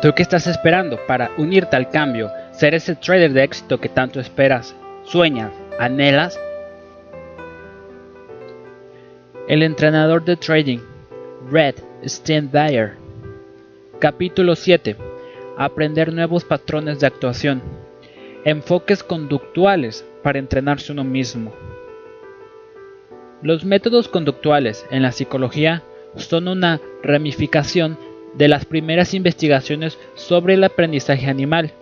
¿Tú qué estás esperando para unirte al cambio, ser ese trader de éxito que tanto esperas, sueñas, anhelas? El entrenador de trading, Red Steinbayer. Capítulo 7. Aprender nuevos patrones de actuación. Enfoques conductuales para entrenarse uno mismo. Los métodos conductuales en la psicología son una ramificación de las primeras investigaciones sobre el aprendizaje animal,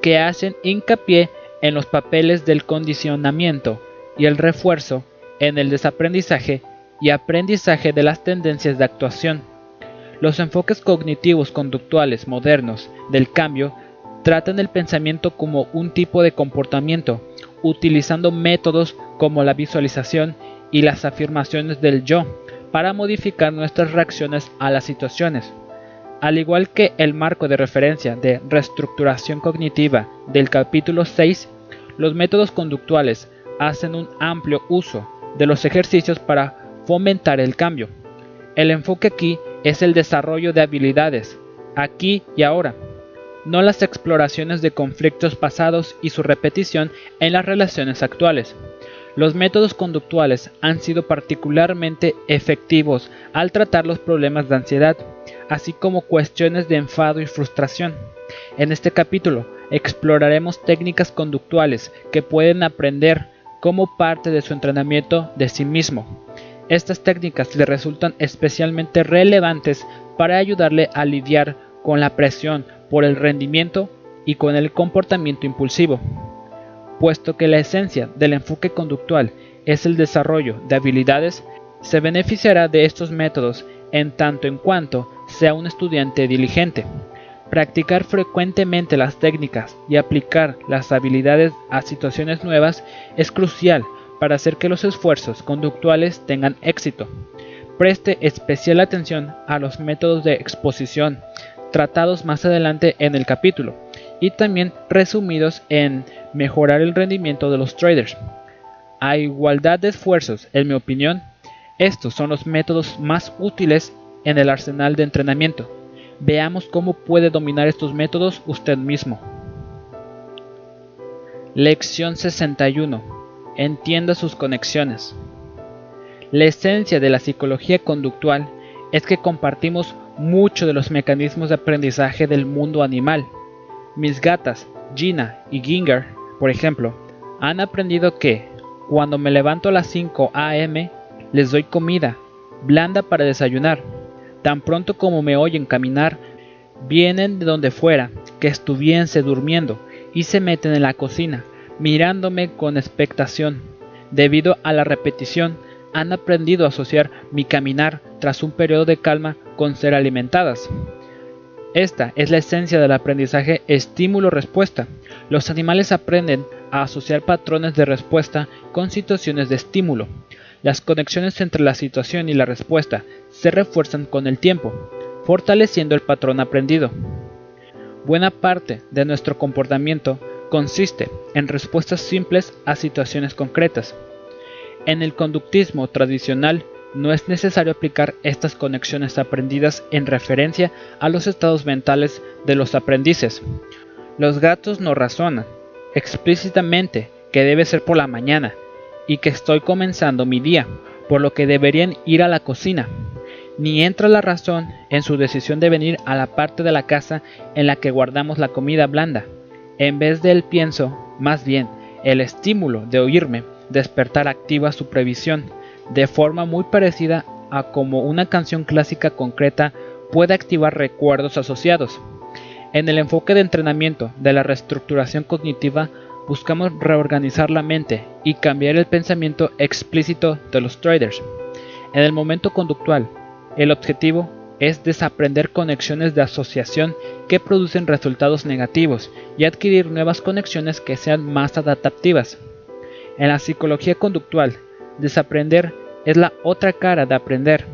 que hacen hincapié en los papeles del condicionamiento y el refuerzo en el desaprendizaje y aprendizaje de las tendencias de actuación. Los enfoques cognitivos conductuales modernos del cambio tratan el pensamiento como un tipo de comportamiento, utilizando métodos como la visualización y las afirmaciones del yo para modificar nuestras reacciones a las situaciones. Al igual que el marco de referencia de reestructuración cognitiva del capítulo 6, los métodos conductuales hacen un amplio uso de los ejercicios para fomentar el cambio. El enfoque aquí es el desarrollo de habilidades, aquí y ahora, no las exploraciones de conflictos pasados y su repetición en las relaciones actuales. Los métodos conductuales han sido particularmente efectivos al tratar los problemas de ansiedad, así como cuestiones de enfado y frustración. En este capítulo exploraremos técnicas conductuales que pueden aprender como parte de su entrenamiento de sí mismo. Estas técnicas le resultan especialmente relevantes para ayudarle a lidiar con la presión por el rendimiento y con el comportamiento impulsivo puesto que la esencia del enfoque conductual es el desarrollo de habilidades, se beneficiará de estos métodos en tanto en cuanto sea un estudiante diligente. Practicar frecuentemente las técnicas y aplicar las habilidades a situaciones nuevas es crucial para hacer que los esfuerzos conductuales tengan éxito. Preste especial atención a los métodos de exposición tratados más adelante en el capítulo y también resumidos en mejorar el rendimiento de los traders. A igualdad de esfuerzos, en mi opinión, estos son los métodos más útiles en el arsenal de entrenamiento. Veamos cómo puede dominar estos métodos usted mismo. Lección 61. Entienda sus conexiones. La esencia de la psicología conductual es que compartimos mucho de los mecanismos de aprendizaje del mundo animal. Mis gatas, Gina y Ginger, por ejemplo, han aprendido que cuando me levanto a las 5 a.m. les doy comida, blanda para desayunar. Tan pronto como me oyen caminar, vienen de donde fuera, que estuviese durmiendo, y se meten en la cocina, mirándome con expectación. Debido a la repetición, han aprendido a asociar mi caminar tras un periodo de calma con ser alimentadas. Esta es la esencia del aprendizaje estímulo-respuesta. Los animales aprenden a asociar patrones de respuesta con situaciones de estímulo. Las conexiones entre la situación y la respuesta se refuerzan con el tiempo, fortaleciendo el patrón aprendido. Buena parte de nuestro comportamiento consiste en respuestas simples a situaciones concretas. En el conductismo tradicional no es necesario aplicar estas conexiones aprendidas en referencia a los estados mentales de los aprendices. Los gatos no razonan explícitamente que debe ser por la mañana y que estoy comenzando mi día, por lo que deberían ir a la cocina. Ni entra la razón en su decisión de venir a la parte de la casa en la que guardamos la comida blanda. En vez del pienso, más bien, el estímulo de oírme despertar activa su previsión de forma muy parecida a como una canción clásica concreta puede activar recuerdos asociados. En el enfoque de entrenamiento de la reestructuración cognitiva buscamos reorganizar la mente y cambiar el pensamiento explícito de los traders. En el momento conductual, el objetivo es desaprender conexiones de asociación que producen resultados negativos y adquirir nuevas conexiones que sean más adaptativas. En la psicología conductual, desaprender es la otra cara de aprender.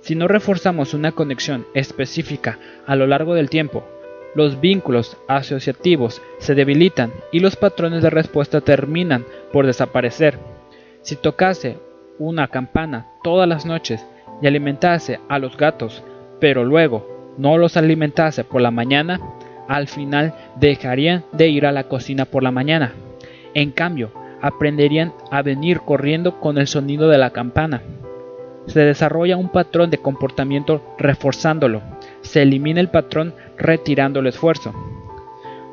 Si no reforzamos una conexión específica a lo largo del tiempo, los vínculos asociativos se debilitan y los patrones de respuesta terminan por desaparecer. Si tocase una campana todas las noches y alimentase a los gatos, pero luego no los alimentase por la mañana, al final dejarían de ir a la cocina por la mañana. En cambio, aprenderían a venir corriendo con el sonido de la campana. Se desarrolla un patrón de comportamiento reforzándolo. Se elimina el patrón retirando el esfuerzo.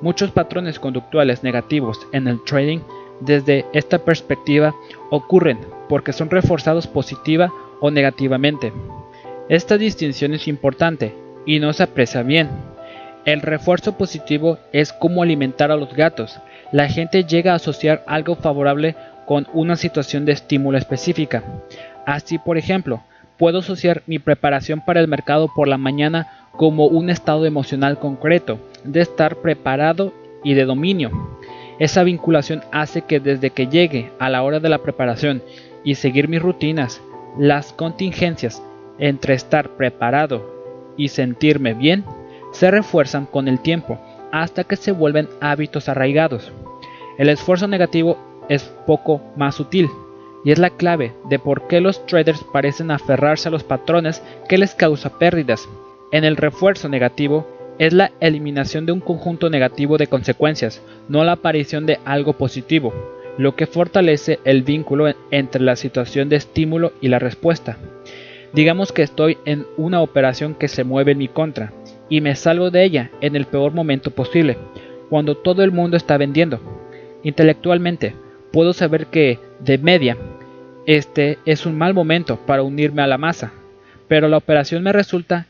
Muchos patrones conductuales negativos en el trading desde esta perspectiva ocurren porque son reforzados positiva o negativamente. Esta distinción es importante y no se aprecia bien. El refuerzo positivo es como alimentar a los gatos. La gente llega a asociar algo favorable con una situación de estímulo específica. Así, por ejemplo, puedo asociar mi preparación para el mercado por la mañana como un estado emocional concreto, de estar preparado y de dominio. Esa vinculación hace que desde que llegue a la hora de la preparación y seguir mis rutinas, las contingencias entre estar preparado y sentirme bien se refuerzan con el tiempo hasta que se vuelven hábitos arraigados. El esfuerzo negativo es poco más sutil y es la clave de por qué los traders parecen aferrarse a los patrones que les causa pérdidas. En el refuerzo negativo es la eliminación de un conjunto negativo de consecuencias, no la aparición de algo positivo, lo que fortalece el vínculo entre la situación de estímulo y la respuesta. Digamos que estoy en una operación que se mueve en mi contra y me salgo de ella en el peor momento posible, cuando todo el mundo está vendiendo. Intelectualmente, puedo saber que, de media, este es un mal momento para unirme a la masa, pero la operación me resulta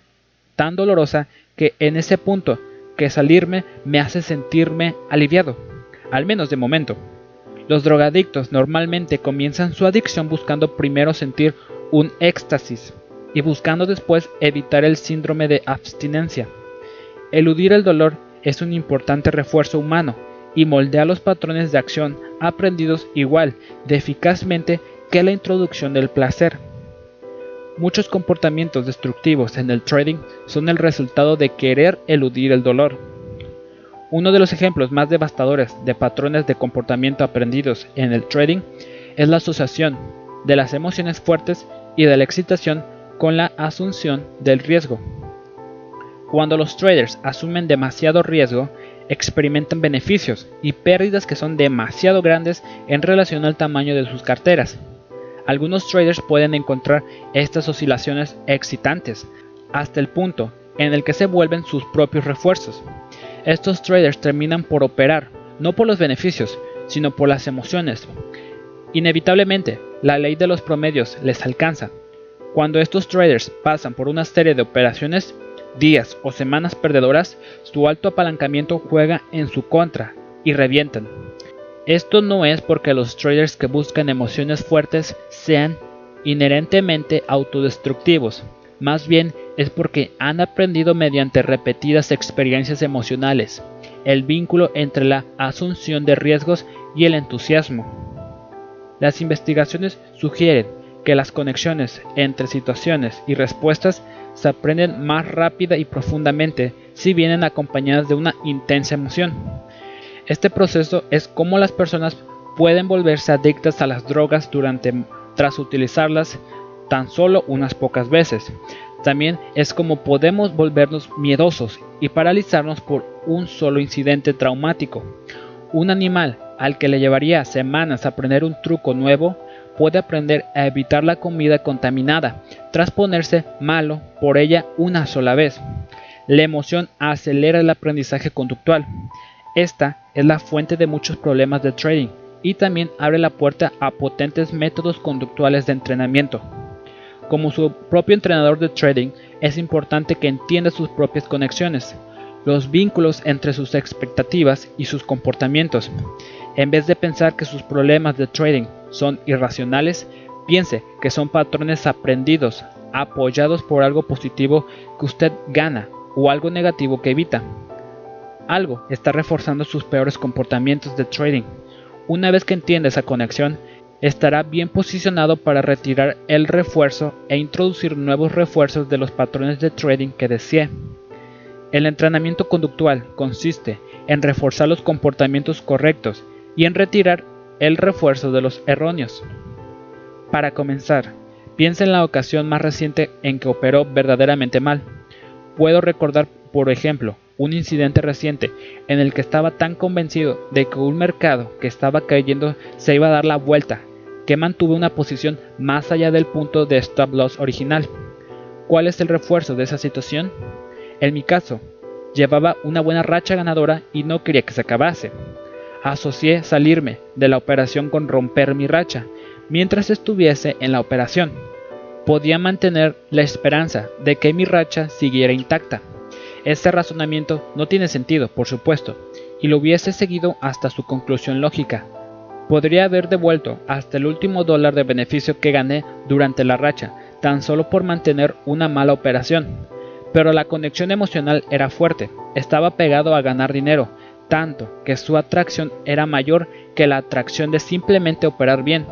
tan dolorosa que en ese punto que salirme me hace sentirme aliviado, al menos de momento. Los drogadictos normalmente comienzan su adicción buscando primero sentir un éxtasis y buscando después evitar el síndrome de abstinencia. Eludir el dolor es un importante refuerzo humano y moldea los patrones de acción aprendidos igual de eficazmente que la introducción del placer. Muchos comportamientos destructivos en el trading son el resultado de querer eludir el dolor. Uno de los ejemplos más devastadores de patrones de comportamiento aprendidos en el trading es la asociación de las emociones fuertes y de la excitación con la asunción del riesgo. Cuando los traders asumen demasiado riesgo, experimentan beneficios y pérdidas que son demasiado grandes en relación al tamaño de sus carteras. Algunos traders pueden encontrar estas oscilaciones excitantes, hasta el punto en el que se vuelven sus propios refuerzos. Estos traders terminan por operar, no por los beneficios, sino por las emociones. Inevitablemente, la ley de los promedios les alcanza. Cuando estos traders pasan por una serie de operaciones, días o semanas perdedoras, su alto apalancamiento juega en su contra y revientan. Esto no es porque los traders que buscan emociones fuertes sean inherentemente autodestructivos, más bien es porque han aprendido mediante repetidas experiencias emocionales el vínculo entre la asunción de riesgos y el entusiasmo. Las investigaciones sugieren que las conexiones entre situaciones y respuestas se aprenden más rápida y profundamente si vienen acompañadas de una intensa emoción. Este proceso es como las personas pueden volverse adictas a las drogas durante tras utilizarlas tan solo unas pocas veces. También es como podemos volvernos miedosos y paralizarnos por un solo incidente traumático. Un animal al que le llevaría semanas aprender un truco nuevo puede aprender a evitar la comida contaminada tras ponerse malo por ella una sola vez. La emoción acelera el aprendizaje conductual. Esta es la fuente de muchos problemas de trading y también abre la puerta a potentes métodos conductuales de entrenamiento. Como su propio entrenador de trading, es importante que entienda sus propias conexiones, los vínculos entre sus expectativas y sus comportamientos. En vez de pensar que sus problemas de trading son irracionales, piense que son patrones aprendidos, apoyados por algo positivo que usted gana o algo negativo que evita. Algo está reforzando sus peores comportamientos de trading. Una vez que entienda esa conexión, estará bien posicionado para retirar el refuerzo e introducir nuevos refuerzos de los patrones de trading que desee. El entrenamiento conductual consiste en reforzar los comportamientos correctos y en retirar el refuerzo de los erróneos. Para comenzar, piensa en la ocasión más reciente en que operó verdaderamente mal. Puedo recordar, por ejemplo, un incidente reciente en el que estaba tan convencido de que un mercado que estaba cayendo se iba a dar la vuelta, que mantuve una posición más allá del punto de stop loss original. ¿Cuál es el refuerzo de esa situación? En mi caso, llevaba una buena racha ganadora y no quería que se acabase. Asocié salirme de la operación con romper mi racha mientras estuviese en la operación. Podía mantener la esperanza de que mi racha siguiera intacta. Este razonamiento no tiene sentido, por supuesto, y lo hubiese seguido hasta su conclusión lógica. Podría haber devuelto hasta el último dólar de beneficio que gané durante la racha, tan solo por mantener una mala operación. Pero la conexión emocional era fuerte, estaba pegado a ganar dinero, tanto que su atracción era mayor que la atracción de simplemente operar bien.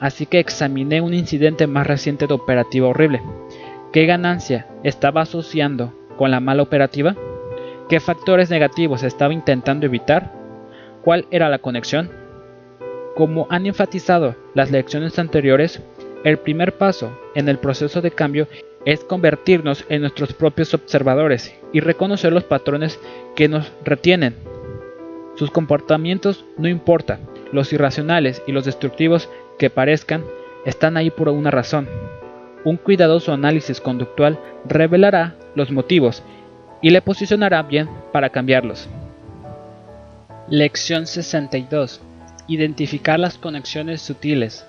Así que examiné un incidente más reciente de operativa horrible. ¿Qué ganancia estaba asociando con la mala operativa? ¿Qué factores negativos estaba intentando evitar? ¿Cuál era la conexión? Como han enfatizado las lecciones anteriores, el primer paso en el proceso de cambio es convertirnos en nuestros propios observadores y reconocer los patrones que nos retienen. Sus comportamientos no importa, los irracionales y los destructivos que parezcan están ahí por una razón. Un cuidadoso análisis conductual revelará los motivos y le posicionará bien para cambiarlos. Lección 62. Identificar las conexiones sutiles.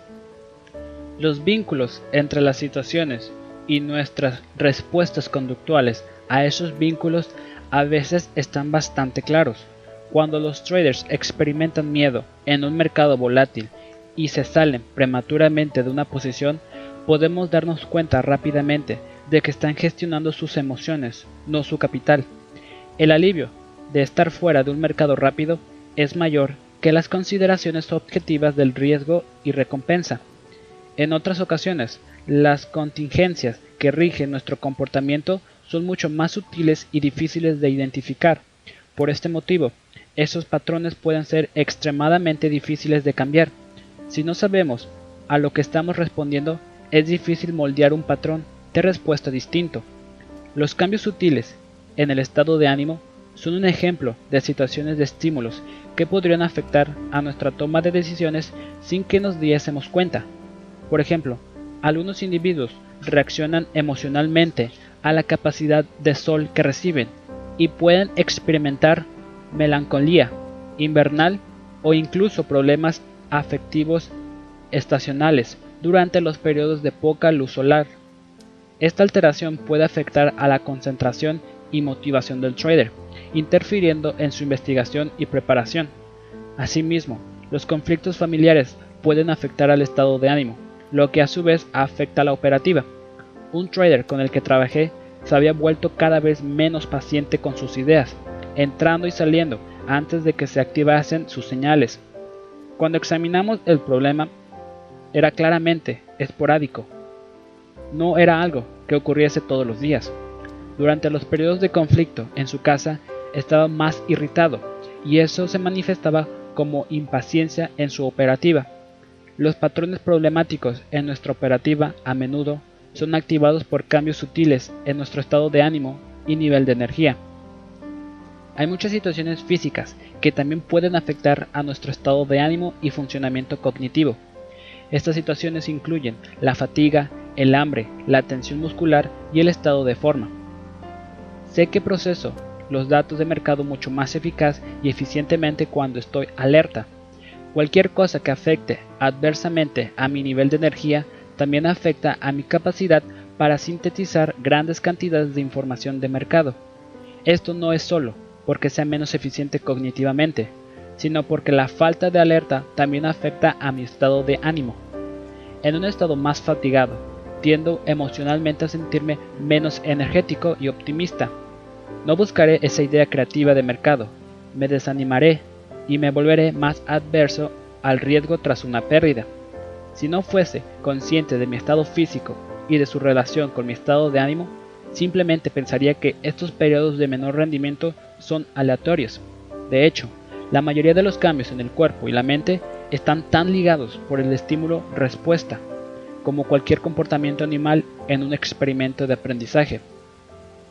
Los vínculos entre las situaciones y nuestras respuestas conductuales a esos vínculos a veces están bastante claros. Cuando los traders experimentan miedo en un mercado volátil y se salen prematuramente de una posición, podemos darnos cuenta rápidamente de que están gestionando sus emociones, no su capital. El alivio de estar fuera de un mercado rápido es mayor que las consideraciones objetivas del riesgo y recompensa. En otras ocasiones, las contingencias que rigen nuestro comportamiento son mucho más sutiles y difíciles de identificar. Por este motivo, esos patrones pueden ser extremadamente difíciles de cambiar. Si no sabemos a lo que estamos respondiendo, es difícil moldear un patrón de respuesta distinto. Los cambios sutiles en el estado de ánimo son un ejemplo de situaciones de estímulos que podrían afectar a nuestra toma de decisiones sin que nos diésemos cuenta. Por ejemplo, algunos individuos reaccionan emocionalmente a la capacidad de sol que reciben y pueden experimentar melancolía invernal o incluso problemas afectivos estacionales durante los periodos de poca luz solar. Esta alteración puede afectar a la concentración y motivación del trader, interfiriendo en su investigación y preparación. Asimismo, los conflictos familiares pueden afectar al estado de ánimo, lo que a su vez afecta a la operativa. Un trader con el que trabajé se había vuelto cada vez menos paciente con sus ideas, entrando y saliendo antes de que se activasen sus señales. Cuando examinamos el problema, era claramente esporádico. No era algo que ocurriese todos los días. Durante los periodos de conflicto en su casa estaba más irritado y eso se manifestaba como impaciencia en su operativa. Los patrones problemáticos en nuestra operativa a menudo son activados por cambios sutiles en nuestro estado de ánimo y nivel de energía. Hay muchas situaciones físicas que también pueden afectar a nuestro estado de ánimo y funcionamiento cognitivo. Estas situaciones incluyen la fatiga, el hambre, la tensión muscular y el estado de forma. Sé que proceso los datos de mercado mucho más eficaz y eficientemente cuando estoy alerta. Cualquier cosa que afecte adversamente a mi nivel de energía también afecta a mi capacidad para sintetizar grandes cantidades de información de mercado. Esto no es solo porque sea menos eficiente cognitivamente, sino porque la falta de alerta también afecta a mi estado de ánimo. En un estado más fatigado, tiendo emocionalmente a sentirme menos energético y optimista. No buscaré esa idea creativa de mercado, me desanimaré y me volveré más adverso al riesgo tras una pérdida. Si no fuese consciente de mi estado físico y de su relación con mi estado de ánimo, simplemente pensaría que estos periodos de menor rendimiento son aleatorios. De hecho, la mayoría de los cambios en el cuerpo y la mente están tan ligados por el estímulo-respuesta como cualquier comportamiento animal en un experimento de aprendizaje.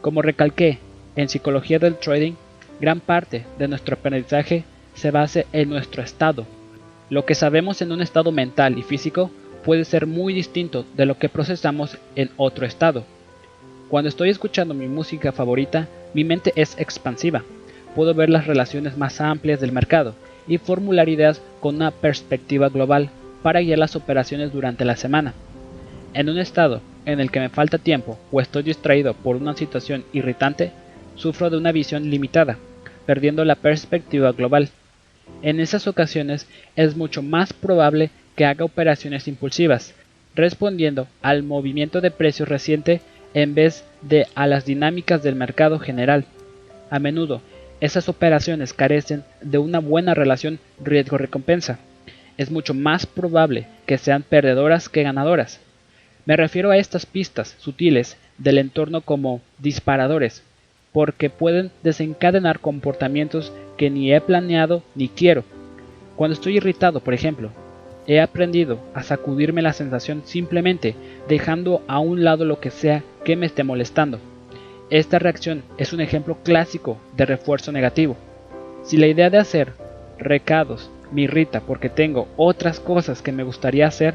Como recalqué, en psicología del trading, gran parte de nuestro aprendizaje se basa en nuestro estado. Lo que sabemos en un estado mental y físico puede ser muy distinto de lo que procesamos en otro estado. Cuando estoy escuchando mi música favorita, mi mente es expansiva. Puedo ver las relaciones más amplias del mercado y formular ideas con una perspectiva global para guiar las operaciones durante la semana. En un estado en el que me falta tiempo o estoy distraído por una situación irritante, sufro de una visión limitada, perdiendo la perspectiva global. En esas ocasiones es mucho más probable que haga operaciones impulsivas, respondiendo al movimiento de precios reciente en vez de a las dinámicas del mercado general. A menudo, esas operaciones carecen de una buena relación riesgo-recompensa. Es mucho más probable que sean perdedoras que ganadoras. Me refiero a estas pistas sutiles del entorno como disparadores, porque pueden desencadenar comportamientos que ni he planeado ni quiero. Cuando estoy irritado, por ejemplo, he aprendido a sacudirme la sensación simplemente dejando a un lado lo que sea que me esté molestando. Esta reacción es un ejemplo clásico de refuerzo negativo. Si la idea de hacer recados me irrita porque tengo otras cosas que me gustaría hacer,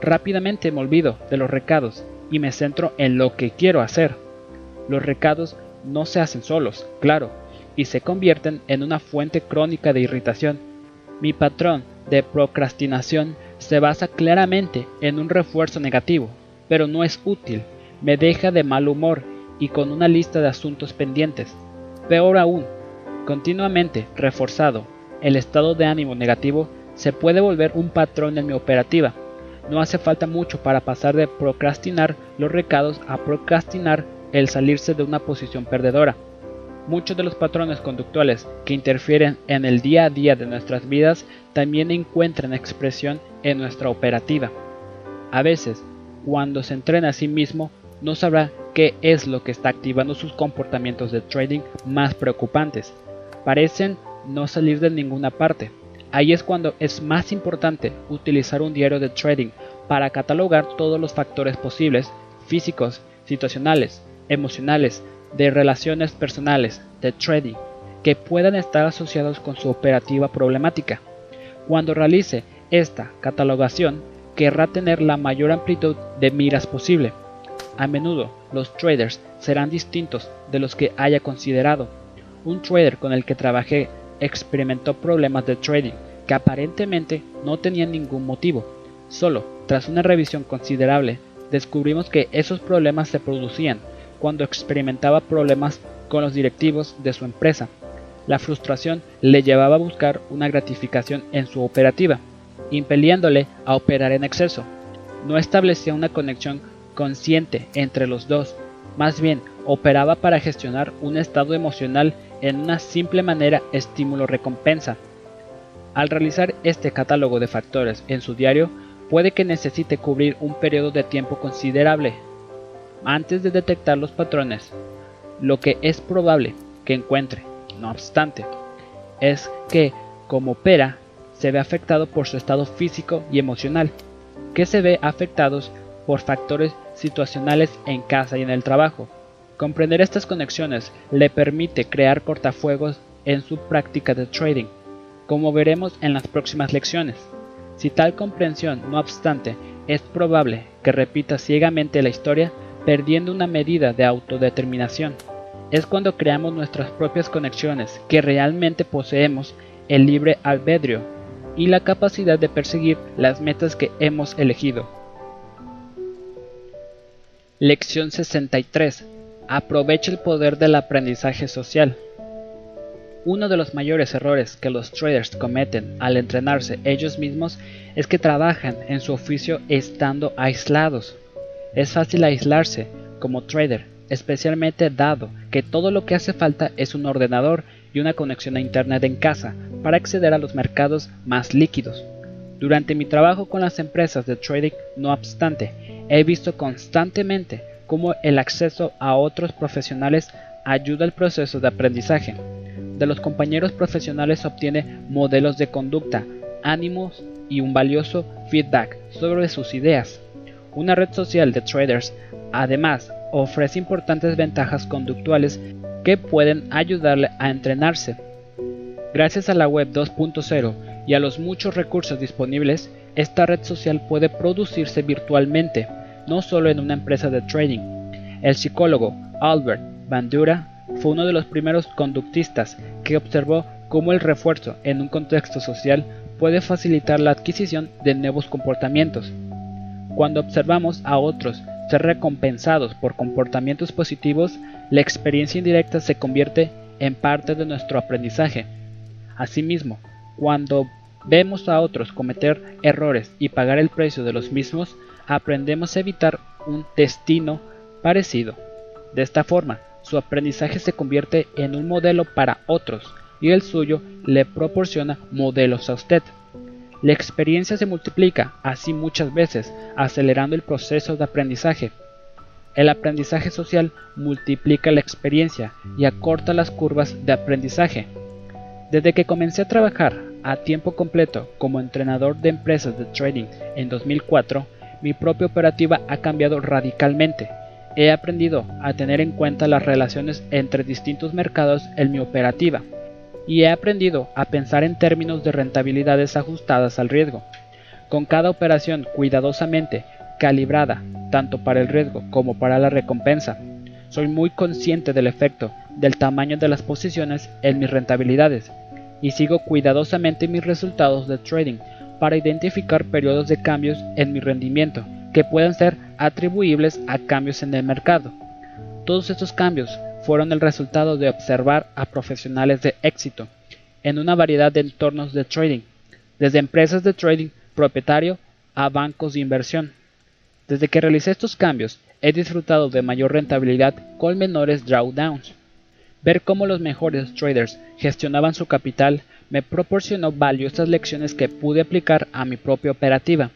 rápidamente me olvido de los recados y me centro en lo que quiero hacer. Los recados no se hacen solos, claro, y se convierten en una fuente crónica de irritación. Mi patrón de procrastinación se basa claramente en un refuerzo negativo, pero no es útil, me deja de mal humor y con una lista de asuntos pendientes. Peor aún, continuamente reforzado, el estado de ánimo negativo se puede volver un patrón en mi operativa. No hace falta mucho para pasar de procrastinar los recados a procrastinar el salirse de una posición perdedora. Muchos de los patrones conductuales que interfieren en el día a día de nuestras vidas también encuentran expresión en nuestra operativa. A veces, cuando se entrena a sí mismo, no sabrá qué es lo que está activando sus comportamientos de trading más preocupantes. Parecen no salir de ninguna parte. Ahí es cuando es más importante utilizar un diario de trading para catalogar todos los factores posibles, físicos, situacionales, emocionales, de relaciones personales, de trading, que puedan estar asociados con su operativa problemática. Cuando realice esta catalogación, querrá tener la mayor amplitud de miras posible. A menudo, los traders serán distintos de los que haya considerado. Un trader con el que trabajé experimentó problemas de trading que aparentemente no tenían ningún motivo. Solo, tras una revisión considerable, descubrimos que esos problemas se producían cuando experimentaba problemas con los directivos de su empresa. La frustración le llevaba a buscar una gratificación en su operativa, impeliéndole a operar en exceso. No establecía una conexión consciente entre los dos, más bien operaba para gestionar un estado emocional en una simple manera estímulo-recompensa. Al realizar este catálogo de factores en su diario, puede que necesite cubrir un periodo de tiempo considerable antes de detectar los patrones, lo que es probable que encuentre, no obstante, es que, como opera, se ve afectado por su estado físico y emocional, que se ve afectados por factores situacionales en casa y en el trabajo. Comprender estas conexiones le permite crear cortafuegos en su práctica de trading, como veremos en las próximas lecciones. Si tal comprensión, no obstante, es probable que repita ciegamente la historia, perdiendo una medida de autodeterminación. Es cuando creamos nuestras propias conexiones que realmente poseemos el libre albedrío y la capacidad de perseguir las metas que hemos elegido. Lección 63. Aprovecha el poder del aprendizaje social. Uno de los mayores errores que los traders cometen al entrenarse ellos mismos es que trabajan en su oficio estando aislados. Es fácil aislarse como trader, especialmente dado que todo lo que hace falta es un ordenador y una conexión a Internet en casa para acceder a los mercados más líquidos. Durante mi trabajo con las empresas de trading, no obstante, he visto constantemente cómo el acceso a otros profesionales ayuda al proceso de aprendizaje. De los compañeros profesionales obtiene modelos de conducta, ánimos y un valioso feedback sobre sus ideas. Una red social de traders además ofrece importantes ventajas conductuales que pueden ayudarle a entrenarse. Gracias a la web 2.0 y a los muchos recursos disponibles, esta red social puede producirse virtualmente, no solo en una empresa de trading. El psicólogo Albert Bandura fue uno de los primeros conductistas que observó cómo el refuerzo en un contexto social puede facilitar la adquisición de nuevos comportamientos. Cuando observamos a otros ser recompensados por comportamientos positivos, la experiencia indirecta se convierte en parte de nuestro aprendizaje. Asimismo, cuando vemos a otros cometer errores y pagar el precio de los mismos, aprendemos a evitar un destino parecido. De esta forma, su aprendizaje se convierte en un modelo para otros y el suyo le proporciona modelos a usted. La experiencia se multiplica así muchas veces, acelerando el proceso de aprendizaje. El aprendizaje social multiplica la experiencia y acorta las curvas de aprendizaje. Desde que comencé a trabajar a tiempo completo como entrenador de empresas de trading en 2004, mi propia operativa ha cambiado radicalmente. He aprendido a tener en cuenta las relaciones entre distintos mercados en mi operativa y he aprendido a pensar en términos de rentabilidades ajustadas al riesgo. Con cada operación cuidadosamente calibrada, tanto para el riesgo como para la recompensa, soy muy consciente del efecto del tamaño de las posiciones en mis rentabilidades y sigo cuidadosamente mis resultados de trading para identificar periodos de cambios en mi rendimiento que puedan ser atribuibles a cambios en el mercado. Todos estos cambios fueron el resultado de observar a profesionales de éxito en una variedad de entornos de trading, desde empresas de trading propietario a bancos de inversión. Desde que realicé estos cambios, he disfrutado de mayor rentabilidad con menores drawdowns. Ver cómo los mejores traders gestionaban su capital me proporcionó valiosas lecciones que pude aplicar a mi propia operativa.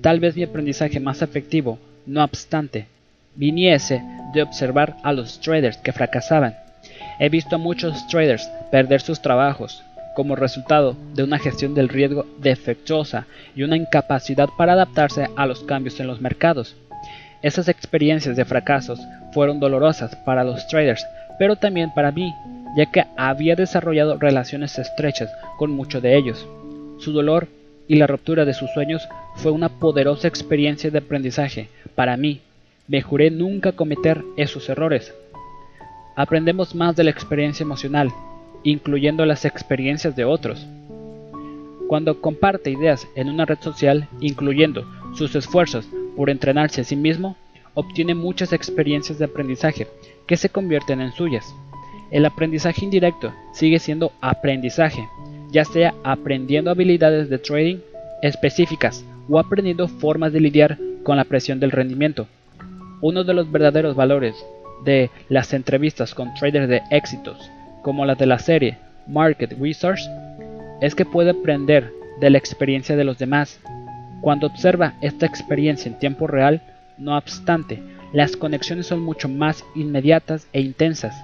Tal vez mi aprendizaje más efectivo, no obstante, viniese de observar a los traders que fracasaban. He visto a muchos traders perder sus trabajos como resultado de una gestión del riesgo defectuosa y una incapacidad para adaptarse a los cambios en los mercados. Esas experiencias de fracasos fueron dolorosas para los traders, pero también para mí, ya que había desarrollado relaciones estrechas con muchos de ellos. Su dolor y la ruptura de sus sueños fue una poderosa experiencia de aprendizaje para mí me juré nunca cometer esos errores. Aprendemos más de la experiencia emocional, incluyendo las experiencias de otros. Cuando comparte ideas en una red social, incluyendo sus esfuerzos por entrenarse a sí mismo, obtiene muchas experiencias de aprendizaje que se convierten en suyas. El aprendizaje indirecto sigue siendo aprendizaje, ya sea aprendiendo habilidades de trading específicas o aprendiendo formas de lidiar con la presión del rendimiento. Uno de los verdaderos valores de las entrevistas con traders de éxitos, como las de la serie Market Research, es que puede aprender de la experiencia de los demás. Cuando observa esta experiencia en tiempo real, no obstante, las conexiones son mucho más inmediatas e intensas.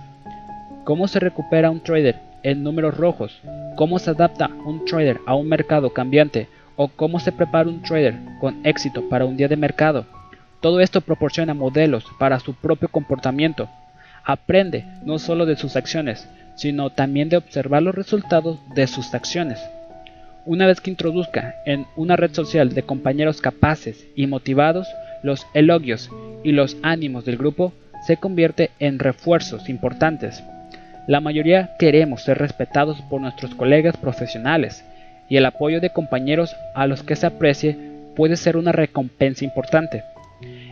¿Cómo se recupera un trader en números rojos? ¿Cómo se adapta un trader a un mercado cambiante? ¿O cómo se prepara un trader con éxito para un día de mercado? Todo esto proporciona modelos para su propio comportamiento. Aprende no solo de sus acciones, sino también de observar los resultados de sus acciones. Una vez que introduzca en una red social de compañeros capaces y motivados, los elogios y los ánimos del grupo se convierte en refuerzos importantes. La mayoría queremos ser respetados por nuestros colegas profesionales y el apoyo de compañeros a los que se aprecie puede ser una recompensa importante.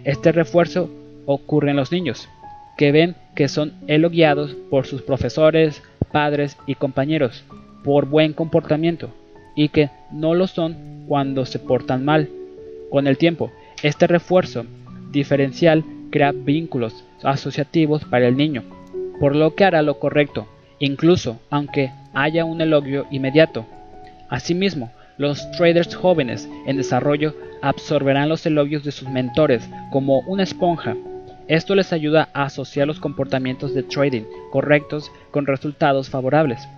Este refuerzo ocurre en los niños, que ven que son elogiados por sus profesores, padres y compañeros por buen comportamiento y que no lo son cuando se portan mal. Con el tiempo, este refuerzo diferencial crea vínculos asociativos para el niño, por lo que hará lo correcto, incluso aunque haya un elogio inmediato. Asimismo, los traders jóvenes en desarrollo absorberán los elogios de sus mentores como una esponja. Esto les ayuda a asociar los comportamientos de trading correctos con resultados favorables.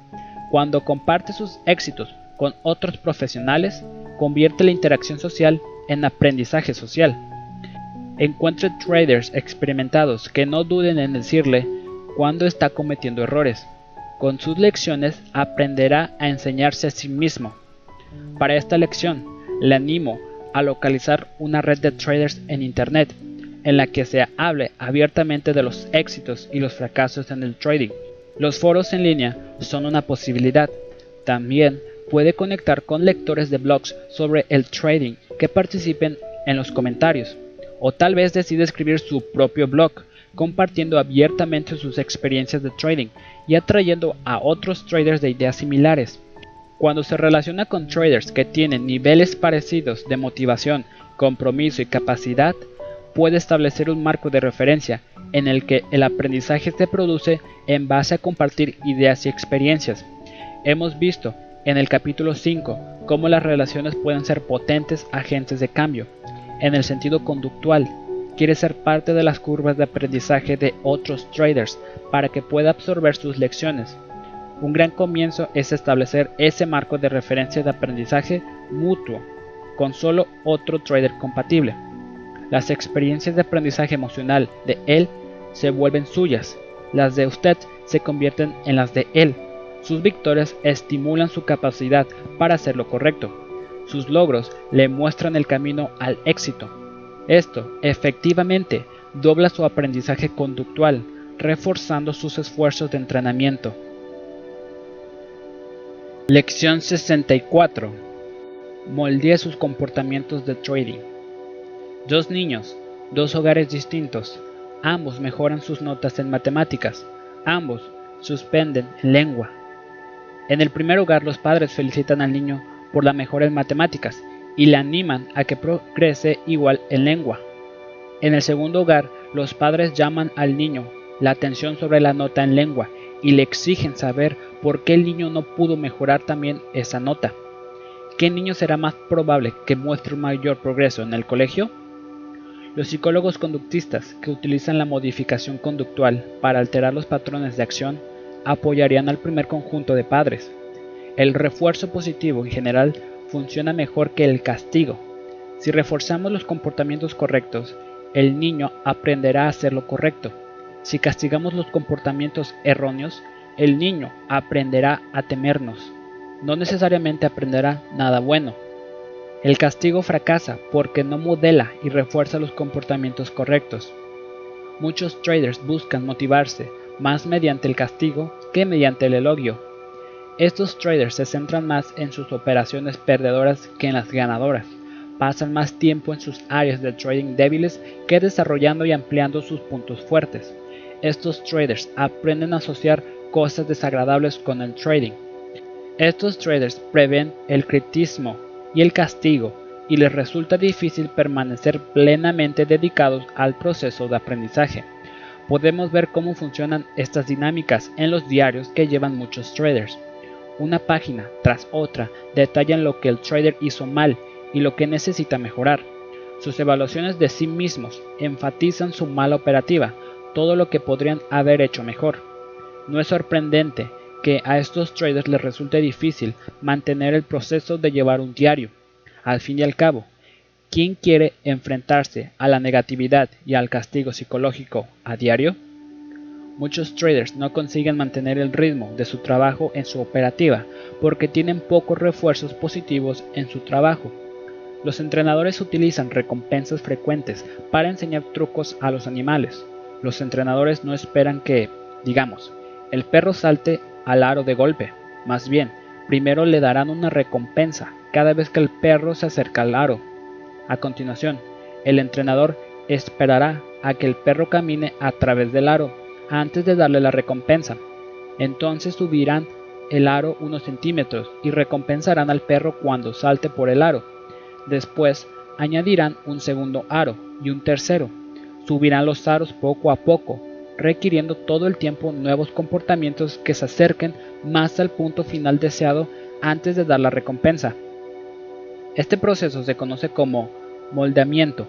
Cuando comparte sus éxitos con otros profesionales, convierte la interacción social en aprendizaje social. encuentre traders experimentados que no duden en decirle cuando está cometiendo errores. Con sus lecciones aprenderá a enseñarse a sí mismo. Para esta lección, le animo a localizar una red de traders en Internet en la que se hable abiertamente de los éxitos y los fracasos en el trading. Los foros en línea son una posibilidad. También puede conectar con lectores de blogs sobre el trading que participen en los comentarios. O tal vez decide escribir su propio blog, compartiendo abiertamente sus experiencias de trading y atrayendo a otros traders de ideas similares. Cuando se relaciona con traders que tienen niveles parecidos de motivación, compromiso y capacidad, puede establecer un marco de referencia en el que el aprendizaje se produce en base a compartir ideas y experiencias. Hemos visto en el capítulo 5 cómo las relaciones pueden ser potentes agentes de cambio. En el sentido conductual, quiere ser parte de las curvas de aprendizaje de otros traders para que pueda absorber sus lecciones. Un gran comienzo es establecer ese marco de referencia de aprendizaje mutuo con solo otro trader compatible. Las experiencias de aprendizaje emocional de él se vuelven suyas, las de usted se convierten en las de él. Sus victorias estimulan su capacidad para hacer lo correcto. Sus logros le muestran el camino al éxito. Esto, efectivamente, dobla su aprendizaje conductual, reforzando sus esfuerzos de entrenamiento. Lección 64. Moldee sus comportamientos de trading. Dos niños, dos hogares distintos. Ambos mejoran sus notas en matemáticas. Ambos suspenden en lengua. En el primer hogar los padres felicitan al niño por la mejora en matemáticas y le animan a que progrese igual en lengua. En el segundo hogar los padres llaman al niño la atención sobre la nota en lengua y le exigen saber por qué el niño no pudo mejorar también esa nota. ¿Qué niño será más probable que muestre un mayor progreso en el colegio? Los psicólogos conductistas que utilizan la modificación conductual para alterar los patrones de acción apoyarían al primer conjunto de padres. El refuerzo positivo en general funciona mejor que el castigo. Si reforzamos los comportamientos correctos, el niño aprenderá a hacer lo correcto. Si castigamos los comportamientos erróneos, el niño aprenderá a temernos. No necesariamente aprenderá nada bueno. El castigo fracasa porque no modela y refuerza los comportamientos correctos. Muchos traders buscan motivarse más mediante el castigo que mediante el elogio. Estos traders se centran más en sus operaciones perdedoras que en las ganadoras. Pasan más tiempo en sus áreas de trading débiles que desarrollando y ampliando sus puntos fuertes. Estos traders aprenden a asociar cosas desagradables con el trading. Estos traders prevén el critismo y el castigo y les resulta difícil permanecer plenamente dedicados al proceso de aprendizaje. Podemos ver cómo funcionan estas dinámicas en los diarios que llevan muchos traders. Una página tras otra detallan lo que el trader hizo mal y lo que necesita mejorar. Sus evaluaciones de sí mismos enfatizan su mala operativa, todo lo que podrían haber hecho mejor. No es sorprendente que a estos traders les resulte difícil mantener el proceso de llevar un diario. Al fin y al cabo, ¿quién quiere enfrentarse a la negatividad y al castigo psicológico a diario? Muchos traders no consiguen mantener el ritmo de su trabajo en su operativa porque tienen pocos refuerzos positivos en su trabajo. Los entrenadores utilizan recompensas frecuentes para enseñar trucos a los animales. Los entrenadores no esperan que, digamos, el perro salte al aro de golpe. Más bien, primero le darán una recompensa cada vez que el perro se acerca al aro. A continuación, el entrenador esperará a que el perro camine a través del aro antes de darle la recompensa. Entonces subirán el aro unos centímetros y recompensarán al perro cuando salte por el aro. Después añadirán un segundo aro y un tercero. Subirán los aros poco a poco requiriendo todo el tiempo nuevos comportamientos que se acerquen más al punto final deseado antes de dar la recompensa. Este proceso se conoce como moldeamiento.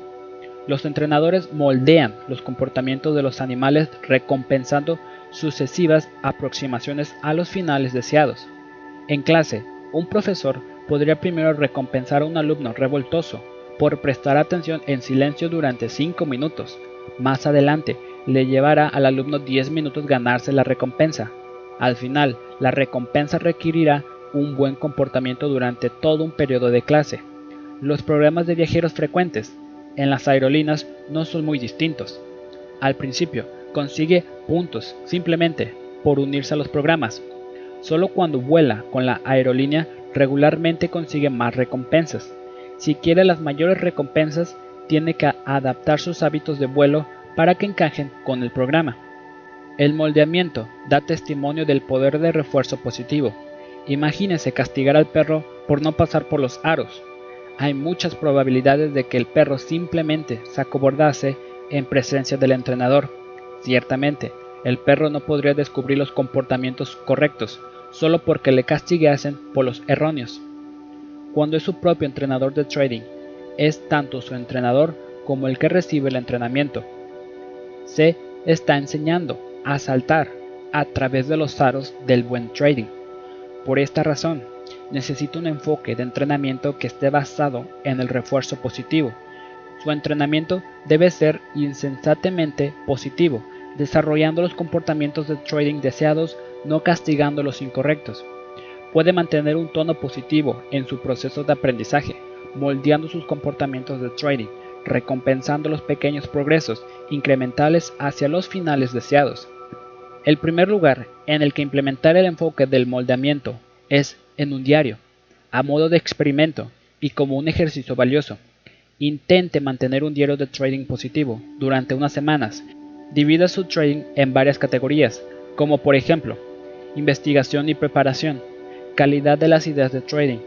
Los entrenadores moldean los comportamientos de los animales recompensando sucesivas aproximaciones a los finales deseados. En clase, un profesor podría primero recompensar a un alumno revoltoso, por prestar atención en silencio durante 5 minutos. Más adelante, le llevará al alumno 10 minutos ganarse la recompensa. Al final, la recompensa requerirá un buen comportamiento durante todo un periodo de clase. Los programas de viajeros frecuentes en las aerolíneas no son muy distintos. Al principio, consigue puntos simplemente por unirse a los programas. Solo cuando vuela con la aerolínea regularmente consigue más recompensas. Si quiere las mayores recompensas, tiene que adaptar sus hábitos de vuelo para que encajen con el programa. El moldeamiento da testimonio del poder de refuerzo positivo. Imagínese castigar al perro por no pasar por los aros. Hay muchas probabilidades de que el perro simplemente se acobardase en presencia del entrenador. Ciertamente, el perro no podría descubrir los comportamientos correctos solo porque le castigasen por los erróneos. Cuando es su propio entrenador de trading, es tanto su entrenador como el que recibe el entrenamiento. Se está enseñando a saltar a través de los aros del buen trading. Por esta razón, necesita un enfoque de entrenamiento que esté basado en el refuerzo positivo. Su entrenamiento debe ser insensatamente positivo, desarrollando los comportamientos de trading deseados, no castigando los incorrectos. Puede mantener un tono positivo en su proceso de aprendizaje, moldeando sus comportamientos de trading, recompensando los pequeños progresos incrementales hacia los finales deseados. El primer lugar en el que implementar el enfoque del moldeamiento es en un diario, a modo de experimento y como un ejercicio valioso. Intente mantener un diario de trading positivo durante unas semanas. Divida su trading en varias categorías, como por ejemplo, investigación y preparación, calidad de las ideas de trading,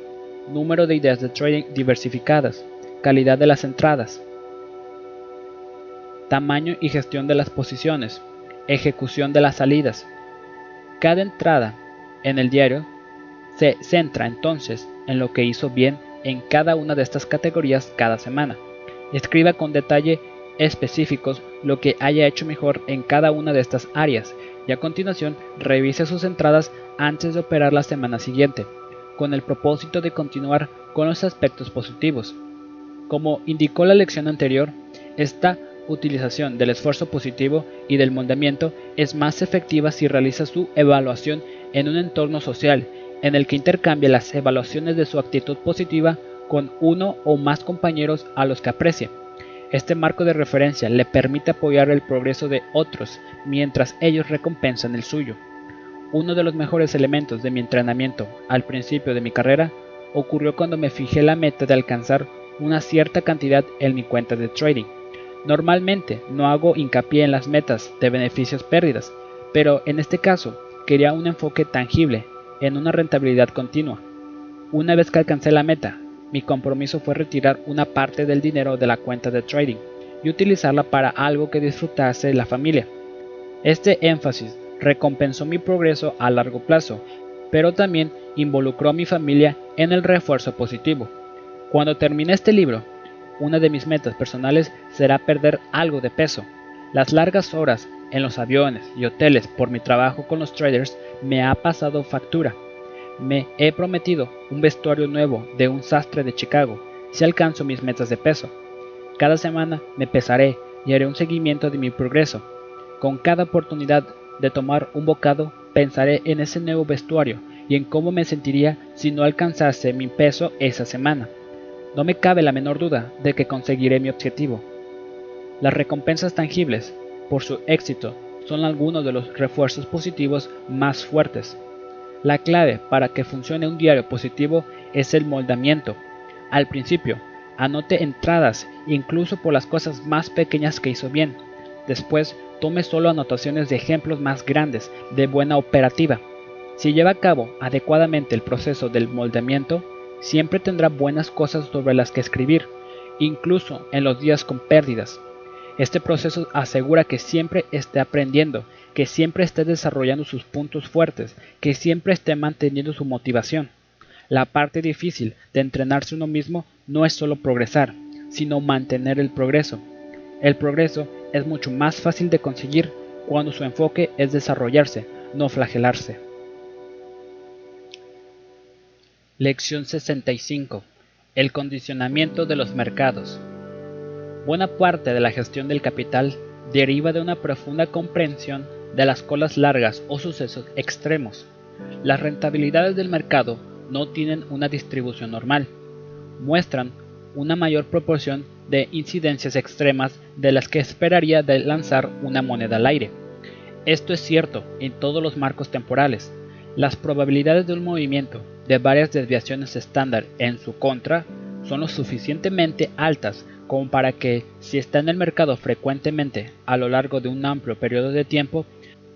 número de ideas de trading diversificadas, calidad de las entradas, tamaño y gestión de las posiciones, ejecución de las salidas. Cada entrada en el diario se centra entonces en lo que hizo bien en cada una de estas categorías cada semana. Escriba con detalle específicos lo que haya hecho mejor en cada una de estas áreas y a continuación revise sus entradas antes de operar la semana siguiente, con el propósito de continuar con los aspectos positivos. Como indicó la lección anterior, esta utilización del esfuerzo positivo y del moldeamiento es más efectiva si realiza su evaluación en un entorno social en el que intercambia las evaluaciones de su actitud positiva con uno o más compañeros a los que aprecie. Este marco de referencia le permite apoyar el progreso de otros mientras ellos recompensan el suyo. Uno de los mejores elementos de mi entrenamiento al principio de mi carrera ocurrió cuando me fijé la meta de alcanzar una cierta cantidad en mi cuenta de trading. Normalmente no hago hincapié en las metas de beneficios pérdidas, pero en este caso quería un enfoque tangible en una rentabilidad continua. Una vez que alcancé la meta, mi compromiso fue retirar una parte del dinero de la cuenta de trading y utilizarla para algo que disfrutase la familia. Este énfasis recompensó mi progreso a largo plazo, pero también involucró a mi familia en el refuerzo positivo. Cuando termine este libro, una de mis metas personales será perder algo de peso. Las largas horas en los aviones y hoteles por mi trabajo con los traders me ha pasado factura me he prometido un vestuario nuevo de un sastre de Chicago si alcanzo mis metas de peso. Cada semana me pesaré y haré un seguimiento de mi progreso. Con cada oportunidad de tomar un bocado pensaré en ese nuevo vestuario y en cómo me sentiría si no alcanzase mi peso esa semana. No me cabe la menor duda de que conseguiré mi objetivo. Las recompensas tangibles por su éxito son algunos de los refuerzos positivos más fuertes la clave para que funcione un diario positivo es el moldamiento. Al principio, anote entradas incluso por las cosas más pequeñas que hizo bien. Después, tome solo anotaciones de ejemplos más grandes de buena operativa. Si lleva a cabo adecuadamente el proceso del moldamiento, siempre tendrá buenas cosas sobre las que escribir, incluso en los días con pérdidas. Este proceso asegura que siempre esté aprendiendo que siempre esté desarrollando sus puntos fuertes, que siempre esté manteniendo su motivación. La parte difícil de entrenarse uno mismo no es solo progresar, sino mantener el progreso. El progreso es mucho más fácil de conseguir cuando su enfoque es desarrollarse, no flagelarse. Lección 65. El condicionamiento de los mercados. Buena parte de la gestión del capital deriva de una profunda comprensión de las colas largas o sucesos extremos. Las rentabilidades del mercado no tienen una distribución normal. Muestran una mayor proporción de incidencias extremas de las que esperaría de lanzar una moneda al aire. Esto es cierto en todos los marcos temporales. Las probabilidades de un movimiento de varias desviaciones estándar en su contra son lo suficientemente altas como para que, si está en el mercado frecuentemente a lo largo de un amplio periodo de tiempo,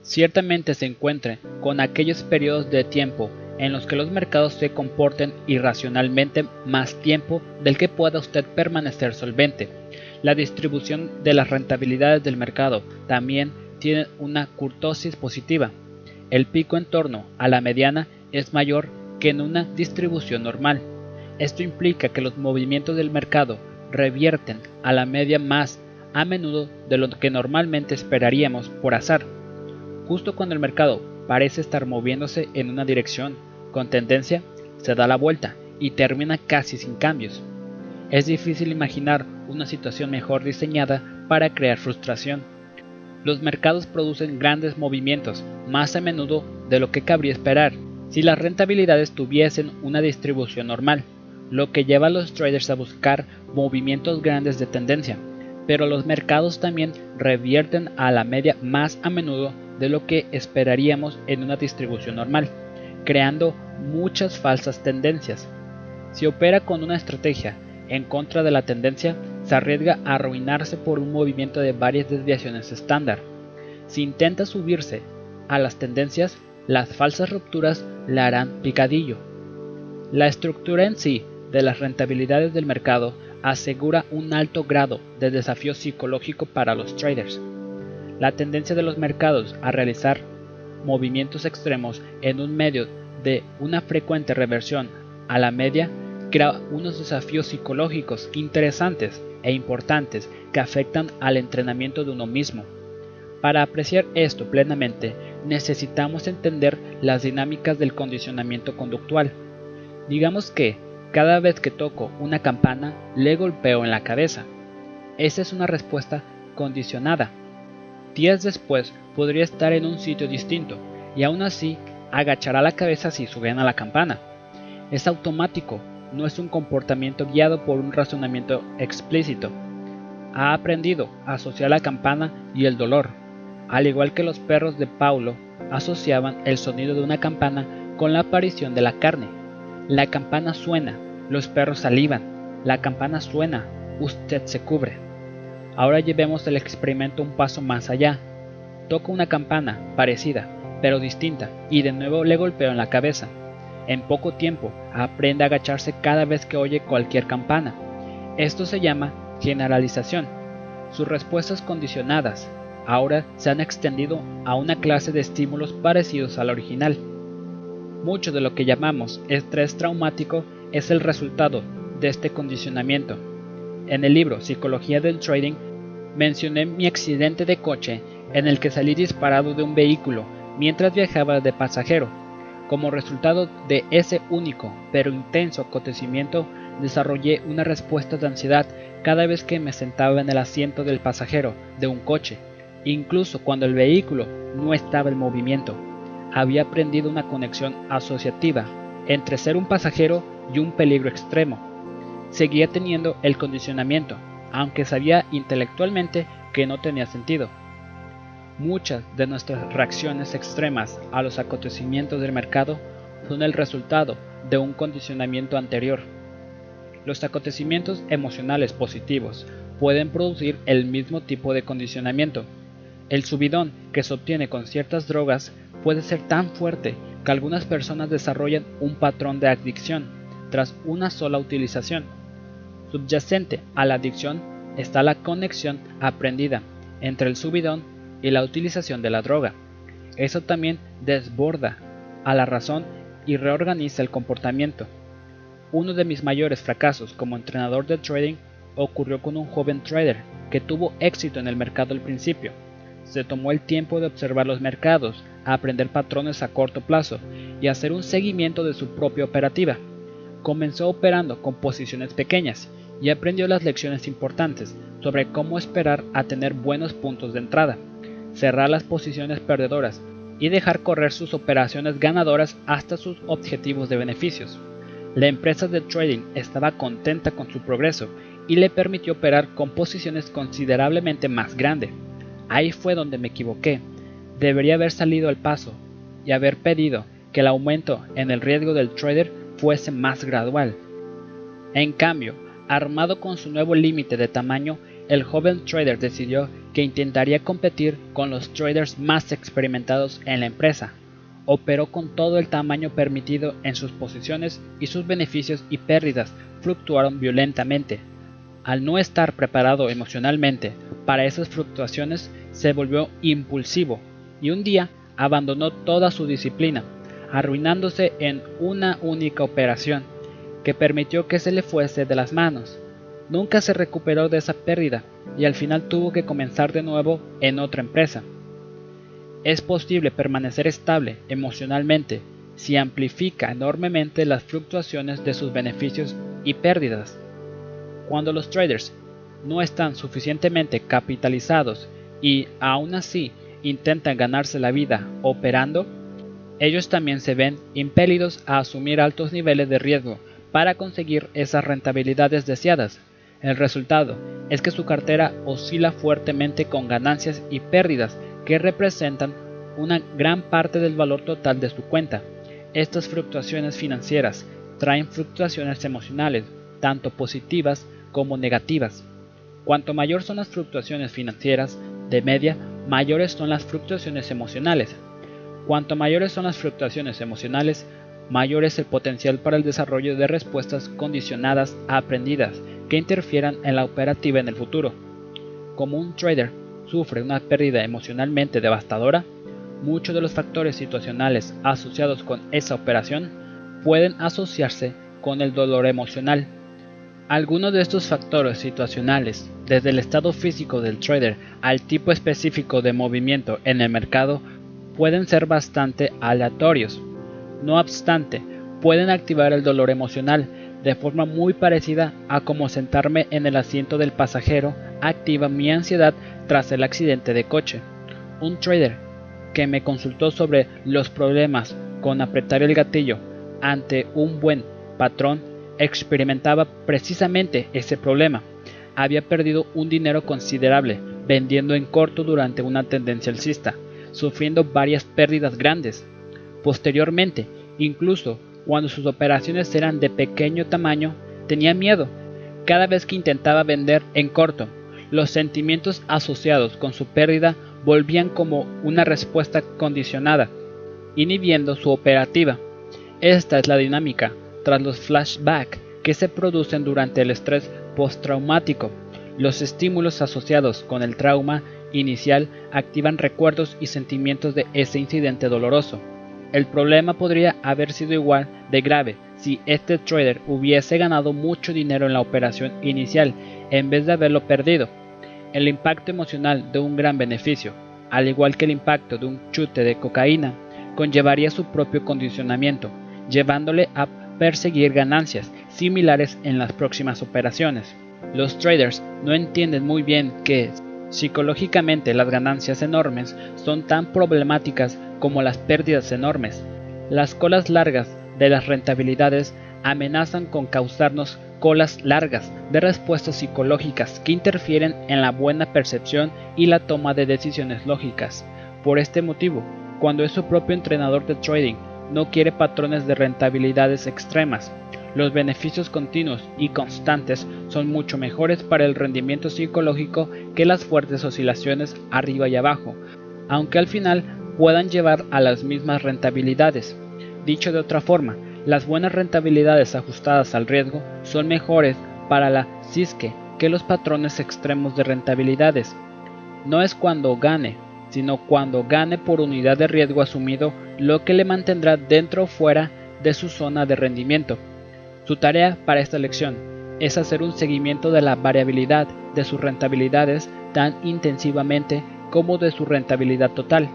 ciertamente se encuentre con aquellos periodos de tiempo en los que los mercados se comporten irracionalmente más tiempo del que pueda usted permanecer solvente. La distribución de las rentabilidades del mercado también tiene una curtosis positiva. El pico en torno a la mediana es mayor que en una distribución normal. Esto implica que los movimientos del mercado revierten a la media más a menudo de lo que normalmente esperaríamos por azar. Justo cuando el mercado parece estar moviéndose en una dirección con tendencia, se da la vuelta y termina casi sin cambios. Es difícil imaginar una situación mejor diseñada para crear frustración. Los mercados producen grandes movimientos, más a menudo de lo que cabría esperar, si las rentabilidades tuviesen una distribución normal, lo que lleva a los traders a buscar movimientos grandes de tendencia, pero los mercados también revierten a la media más a menudo de lo que esperaríamos en una distribución normal, creando muchas falsas tendencias. Si opera con una estrategia en contra de la tendencia, se arriesga a arruinarse por un movimiento de varias desviaciones estándar. Si intenta subirse a las tendencias, las falsas rupturas la harán picadillo. La estructura en sí de las rentabilidades del mercado asegura un alto grado de desafío psicológico para los traders. La tendencia de los mercados a realizar movimientos extremos en un medio de una frecuente reversión a la media crea unos desafíos psicológicos interesantes e importantes que afectan al entrenamiento de uno mismo. Para apreciar esto plenamente, necesitamos entender las dinámicas del condicionamiento conductual. Digamos que, cada vez que toco una campana, le golpeo en la cabeza. Esa es una respuesta condicionada. Días después podría estar en un sitio distinto y aún así agachará la cabeza si suben a la campana. Es automático, no es un comportamiento guiado por un razonamiento explícito. Ha aprendido a asociar la campana y el dolor, al igual que los perros de Paulo asociaban el sonido de una campana con la aparición de la carne. La campana suena, los perros salivan, la campana suena, usted se cubre. Ahora llevemos el experimento un paso más allá. Toco una campana parecida, pero distinta, y de nuevo le golpeo en la cabeza. En poco tiempo aprende a agacharse cada vez que oye cualquier campana. Esto se llama generalización. Sus respuestas condicionadas, ahora se han extendido a una clase de estímulos parecidos al original. Mucho de lo que llamamos estrés traumático es el resultado de este condicionamiento. En el libro Psicología del Trading mencioné mi accidente de coche en el que salí disparado de un vehículo mientras viajaba de pasajero. Como resultado de ese único pero intenso acontecimiento, desarrollé una respuesta de ansiedad cada vez que me sentaba en el asiento del pasajero de un coche incluso cuando el vehículo no estaba en movimiento. Había aprendido una conexión asociativa entre ser un pasajero y un peligro extremo. Seguía teniendo el condicionamiento, aunque sabía intelectualmente que no tenía sentido. Muchas de nuestras reacciones extremas a los acontecimientos del mercado son el resultado de un condicionamiento anterior. Los acontecimientos emocionales positivos pueden producir el mismo tipo de condicionamiento, el subidón que se obtiene con ciertas drogas puede ser tan fuerte que algunas personas desarrollan un patrón de adicción tras una sola utilización. Subyacente a la adicción está la conexión aprendida entre el subidón y la utilización de la droga. Eso también desborda a la razón y reorganiza el comportamiento. Uno de mis mayores fracasos como entrenador de trading ocurrió con un joven trader que tuvo éxito en el mercado al principio se tomó el tiempo de observar los mercados, aprender patrones a corto plazo y hacer un seguimiento de su propia operativa. Comenzó operando con posiciones pequeñas y aprendió las lecciones importantes sobre cómo esperar a tener buenos puntos de entrada, cerrar las posiciones perdedoras y dejar correr sus operaciones ganadoras hasta sus objetivos de beneficios. La empresa de trading estaba contenta con su progreso y le permitió operar con posiciones considerablemente más grandes. Ahí fue donde me equivoqué. Debería haber salido al paso y haber pedido que el aumento en el riesgo del trader fuese más gradual. En cambio, armado con su nuevo límite de tamaño, el joven trader decidió que intentaría competir con los traders más experimentados en la empresa. Operó con todo el tamaño permitido en sus posiciones y sus beneficios y pérdidas fluctuaron violentamente. Al no estar preparado emocionalmente para esas fluctuaciones, se volvió impulsivo y un día abandonó toda su disciplina, arruinándose en una única operación que permitió que se le fuese de las manos. Nunca se recuperó de esa pérdida y al final tuvo que comenzar de nuevo en otra empresa. Es posible permanecer estable emocionalmente si amplifica enormemente las fluctuaciones de sus beneficios y pérdidas. Cuando los traders no están suficientemente capitalizados y aún así intentan ganarse la vida operando, ellos también se ven impelidos a asumir altos niveles de riesgo para conseguir esas rentabilidades deseadas. El resultado es que su cartera oscila fuertemente con ganancias y pérdidas que representan una gran parte del valor total de su cuenta. Estas fluctuaciones financieras traen fluctuaciones emocionales, tanto positivas como negativas. Cuanto mayor son las fluctuaciones financieras, de media, mayores son las fluctuaciones emocionales. Cuanto mayores son las fluctuaciones emocionales, mayor es el potencial para el desarrollo de respuestas condicionadas aprendidas que interfieran en la operativa en el futuro. Como un trader sufre una pérdida emocionalmente devastadora, muchos de los factores situacionales asociados con esa operación pueden asociarse con el dolor emocional. Algunos de estos factores situacionales, desde el estado físico del trader al tipo específico de movimiento en el mercado, pueden ser bastante aleatorios. No obstante, pueden activar el dolor emocional de forma muy parecida a como sentarme en el asiento del pasajero activa mi ansiedad tras el accidente de coche. Un trader que me consultó sobre los problemas con apretar el gatillo ante un buen patrón experimentaba precisamente ese problema. Había perdido un dinero considerable vendiendo en corto durante una tendencia alcista, sufriendo varias pérdidas grandes. Posteriormente, incluso cuando sus operaciones eran de pequeño tamaño, tenía miedo cada vez que intentaba vender en corto. Los sentimientos asociados con su pérdida volvían como una respuesta condicionada, inhibiendo su operativa. Esta es la dinámica tras los flashbacks que se producen durante el estrés postraumático. Los estímulos asociados con el trauma inicial activan recuerdos y sentimientos de ese incidente doloroso. El problema podría haber sido igual de grave si este trader hubiese ganado mucho dinero en la operación inicial en vez de haberlo perdido. El impacto emocional de un gran beneficio, al igual que el impacto de un chute de cocaína, conllevaría su propio condicionamiento, llevándole a perseguir ganancias similares en las próximas operaciones. Los traders no entienden muy bien que psicológicamente las ganancias enormes son tan problemáticas como las pérdidas enormes. Las colas largas de las rentabilidades amenazan con causarnos colas largas de respuestas psicológicas que interfieren en la buena percepción y la toma de decisiones lógicas. Por este motivo, cuando es su propio entrenador de trading, no quiere patrones de rentabilidades extremas. Los beneficios continuos y constantes son mucho mejores para el rendimiento psicológico que las fuertes oscilaciones arriba y abajo, aunque al final puedan llevar a las mismas rentabilidades. Dicho de otra forma, las buenas rentabilidades ajustadas al riesgo son mejores para la CISCE que los patrones extremos de rentabilidades. No es cuando gane, sino cuando gane por unidad de riesgo asumido lo que le mantendrá dentro o fuera de su zona de rendimiento. Su tarea para esta lección es hacer un seguimiento de la variabilidad de sus rentabilidades tan intensivamente como de su rentabilidad total.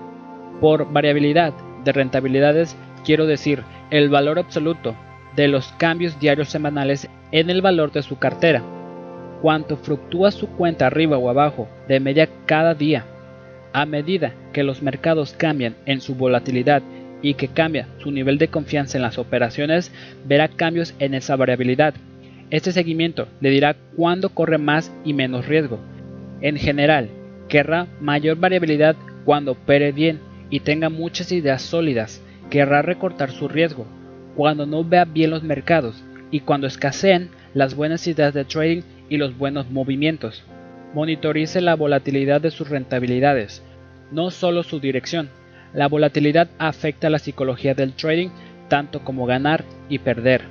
Por variabilidad de rentabilidades quiero decir el valor absoluto de los cambios diarios semanales en el valor de su cartera, cuánto fluctúa su cuenta arriba o abajo de media cada día. A medida que los mercados cambian en su volatilidad y que cambia su nivel de confianza en las operaciones, verá cambios en esa variabilidad. Este seguimiento le dirá cuándo corre más y menos riesgo. En general, querrá mayor variabilidad cuando opere bien y tenga muchas ideas sólidas. Querrá recortar su riesgo cuando no vea bien los mercados y cuando escaseen las buenas ideas de trading y los buenos movimientos. Monitorice la volatilidad de sus rentabilidades, no solo su dirección. La volatilidad afecta la psicología del trading tanto como ganar y perder.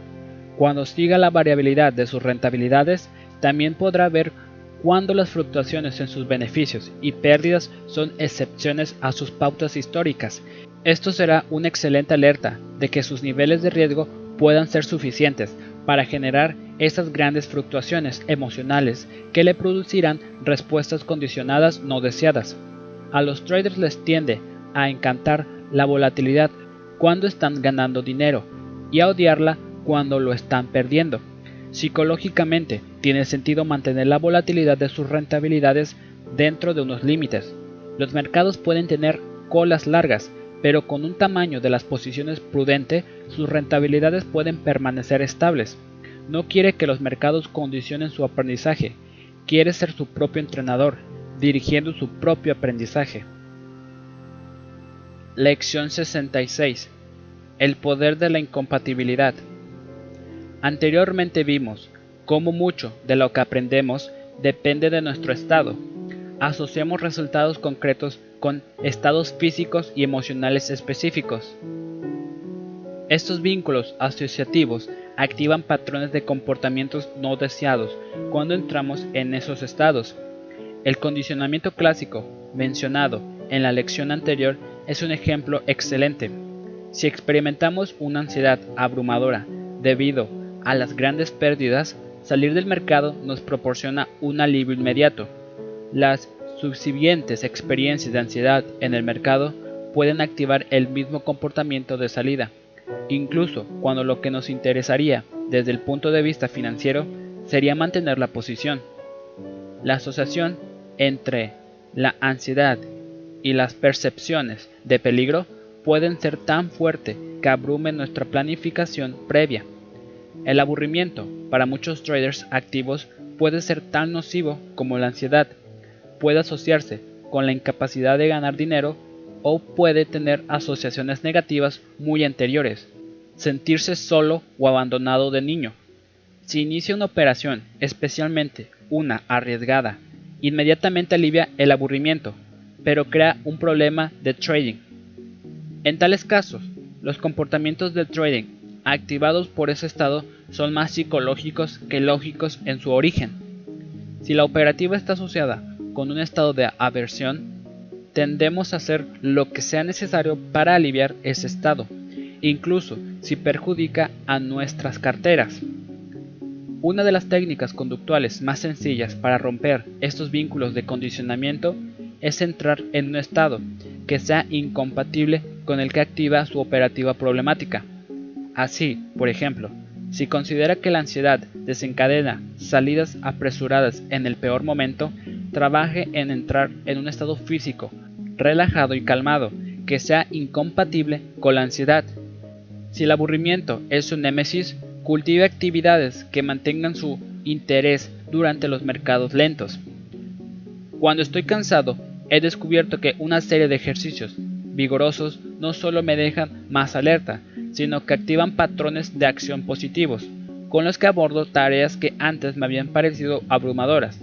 Cuando siga la variabilidad de sus rentabilidades, también podrá ver cuándo las fluctuaciones en sus beneficios y pérdidas son excepciones a sus pautas históricas. Esto será una excelente alerta de que sus niveles de riesgo puedan ser suficientes para generar esas grandes fluctuaciones emocionales que le producirán respuestas condicionadas no deseadas. A los traders les tiende a encantar la volatilidad cuando están ganando dinero y a odiarla cuando lo están perdiendo. Psicológicamente, tiene sentido mantener la volatilidad de sus rentabilidades dentro de unos límites. Los mercados pueden tener colas largas, pero con un tamaño de las posiciones prudente, sus rentabilidades pueden permanecer estables. No quiere que los mercados condicionen su aprendizaje, quiere ser su propio entrenador, dirigiendo su propio aprendizaje. Lección 66. El poder de la incompatibilidad. Anteriormente vimos cómo mucho de lo que aprendemos depende de nuestro estado. Asociamos resultados concretos con estados físicos y emocionales específicos. Estos vínculos asociativos activan patrones de comportamientos no deseados cuando entramos en esos estados. El condicionamiento clásico, mencionado en la lección anterior, es un ejemplo excelente. Si experimentamos una ansiedad abrumadora debido a las grandes pérdidas, salir del mercado nos proporciona un alivio inmediato. Las subsiguientes experiencias de ansiedad en el mercado pueden activar el mismo comportamiento de salida incluso cuando lo que nos interesaría desde el punto de vista financiero sería mantener la posición. La asociación entre la ansiedad y las percepciones de peligro pueden ser tan fuerte que abrumen nuestra planificación previa. El aburrimiento para muchos traders activos puede ser tan nocivo como la ansiedad. Puede asociarse con la incapacidad de ganar dinero o puede tener asociaciones negativas muy anteriores, sentirse solo o abandonado de niño. Si inicia una operación, especialmente una arriesgada, inmediatamente alivia el aburrimiento, pero crea un problema de trading. En tales casos, los comportamientos de trading activados por ese estado son más psicológicos que lógicos en su origen. Si la operativa está asociada con un estado de aversión, tendemos a hacer lo que sea necesario para aliviar ese estado, incluso si perjudica a nuestras carteras. Una de las técnicas conductuales más sencillas para romper estos vínculos de condicionamiento es entrar en un estado que sea incompatible con el que activa su operativa problemática. Así, por ejemplo, si considera que la ansiedad desencadena salidas apresuradas en el peor momento, trabaje en entrar en un estado físico relajado y calmado que sea incompatible con la ansiedad. Si el aburrimiento es su némesis, cultive actividades que mantengan su interés durante los mercados lentos. Cuando estoy cansado, he descubierto que una serie de ejercicios vigorosos no solo me dejan más alerta, sino que activan patrones de acción positivos, con los que abordo tareas que antes me habían parecido abrumadoras.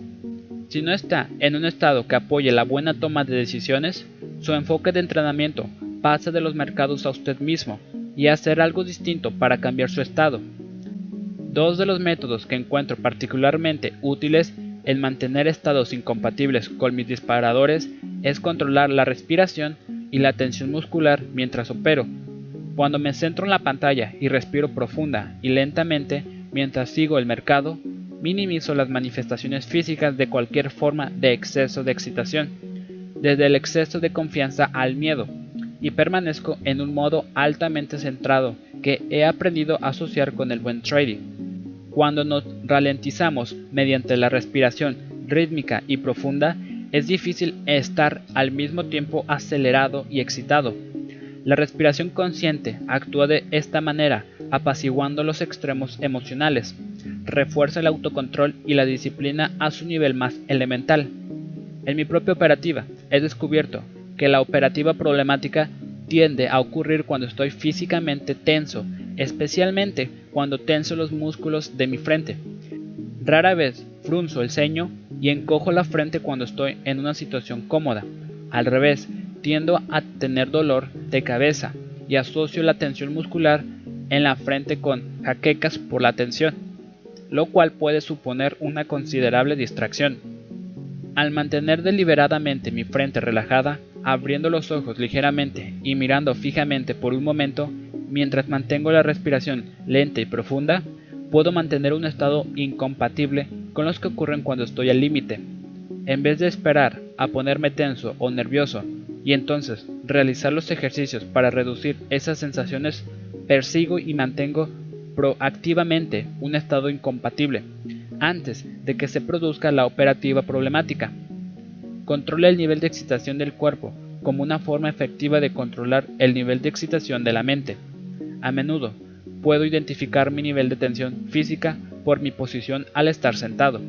Si no está en un estado que apoye la buena toma de decisiones, su enfoque de entrenamiento pasa de los mercados a usted mismo y a hacer algo distinto para cambiar su estado. Dos de los métodos que encuentro particularmente útiles en mantener estados incompatibles con mis disparadores es controlar la respiración y la tensión muscular mientras opero. Cuando me centro en la pantalla y respiro profunda y lentamente mientras sigo el mercado, minimizo las manifestaciones físicas de cualquier forma de exceso de excitación, desde el exceso de confianza al miedo, y permanezco en un modo altamente centrado que he aprendido a asociar con el buen trading. Cuando nos ralentizamos mediante la respiración rítmica y profunda, es difícil estar al mismo tiempo acelerado y excitado. La respiración consciente actúa de esta manera, apaciguando los extremos emocionales, refuerza el autocontrol y la disciplina a su nivel más elemental. En mi propia operativa he descubierto que la operativa problemática tiende a ocurrir cuando estoy físicamente tenso, especialmente cuando tenso los músculos de mi frente. Rara vez frunzo el ceño y encojo la frente cuando estoy en una situación cómoda. Al revés, tiendo a tener dolor de cabeza y asocio la tensión muscular en la frente con jaquecas por la tensión, lo cual puede suponer una considerable distracción. Al mantener deliberadamente mi frente relajada, abriendo los ojos ligeramente y mirando fijamente por un momento, mientras mantengo la respiración lenta y profunda, puedo mantener un estado incompatible con los que ocurren cuando estoy al límite. En vez de esperar a ponerme tenso o nervioso y entonces realizar los ejercicios para reducir esas sensaciones, persigo y mantengo proactivamente un estado incompatible antes de que se produzca la operativa problemática. Controla el nivel de excitación del cuerpo como una forma efectiva de controlar el nivel de excitación de la mente. A menudo puedo identificar mi nivel de tensión física por mi posición al estar sentado.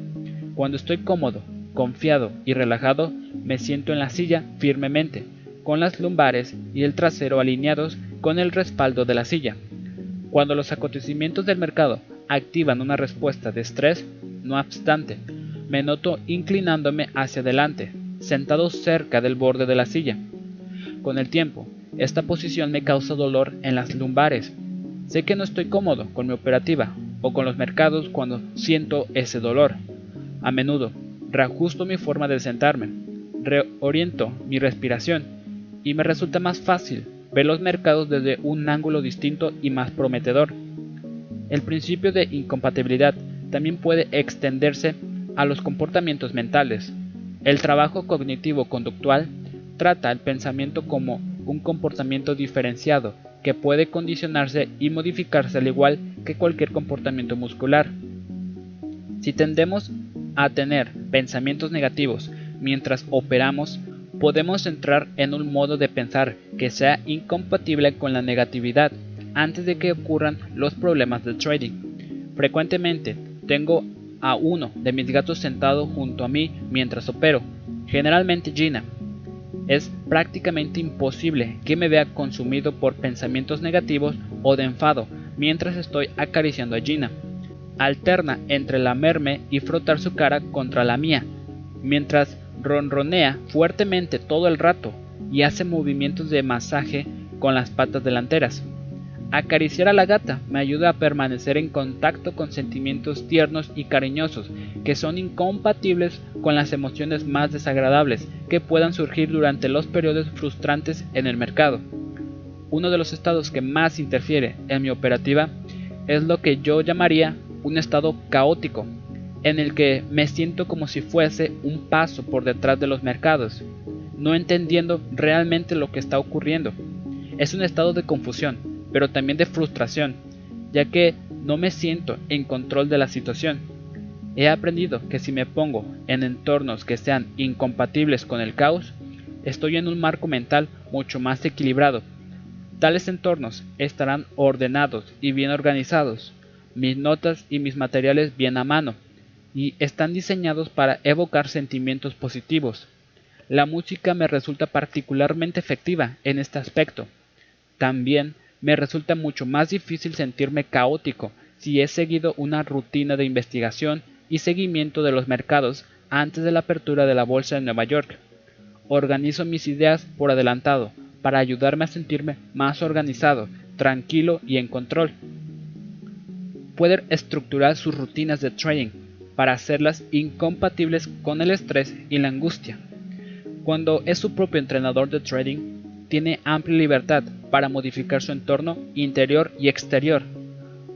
Cuando estoy cómodo, confiado y relajado, me siento en la silla firmemente, con las lumbares y el trasero alineados con el respaldo de la silla. Cuando los acontecimientos del mercado activan una respuesta de estrés, no obstante, me noto inclinándome hacia adelante, sentado cerca del borde de la silla. Con el tiempo, esta posición me causa dolor en las lumbares. Sé que no estoy cómodo con mi operativa o con los mercados cuando siento ese dolor. A menudo, reajusto mi forma de sentarme, reoriento mi respiración y me resulta más fácil ver los mercados desde un ángulo distinto y más prometedor. El principio de incompatibilidad también puede extenderse a los comportamientos mentales. El trabajo cognitivo-conductual trata el pensamiento como un comportamiento diferenciado que puede condicionarse y modificarse al igual que cualquier comportamiento muscular. Si tendemos a tener pensamientos negativos mientras operamos, podemos entrar en un modo de pensar que sea incompatible con la negatividad antes de que ocurran los problemas de trading. Frecuentemente tengo a uno de mis gatos sentado junto a mí mientras opero, generalmente Gina. Es prácticamente imposible que me vea consumido por pensamientos negativos o de enfado mientras estoy acariciando a Gina. Alterna entre lamerme y frotar su cara contra la mía, mientras ronronea fuertemente todo el rato y hace movimientos de masaje con las patas delanteras. Acariciar a la gata me ayuda a permanecer en contacto con sentimientos tiernos y cariñosos que son incompatibles con las emociones más desagradables que puedan surgir durante los periodos frustrantes en el mercado. Uno de los estados que más interfiere en mi operativa es lo que yo llamaría un estado caótico, en el que me siento como si fuese un paso por detrás de los mercados, no entendiendo realmente lo que está ocurriendo. Es un estado de confusión, pero también de frustración, ya que no me siento en control de la situación. He aprendido que si me pongo en entornos que sean incompatibles con el caos, estoy en un marco mental mucho más equilibrado. Tales entornos estarán ordenados y bien organizados, mis notas y mis materiales bien a mano, y están diseñados para evocar sentimientos positivos. La música me resulta particularmente efectiva en este aspecto. También me resulta mucho más difícil sentirme caótico si he seguido una rutina de investigación y seguimiento de los mercados antes de la apertura de la bolsa de Nueva York. Organizo mis ideas por adelantado para ayudarme a sentirme más organizado, tranquilo y en control. Puede estructurar sus rutinas de trading para hacerlas incompatibles con el estrés y la angustia. Cuando es su propio entrenador de trading, tiene amplia libertad para modificar su entorno interior y exterior.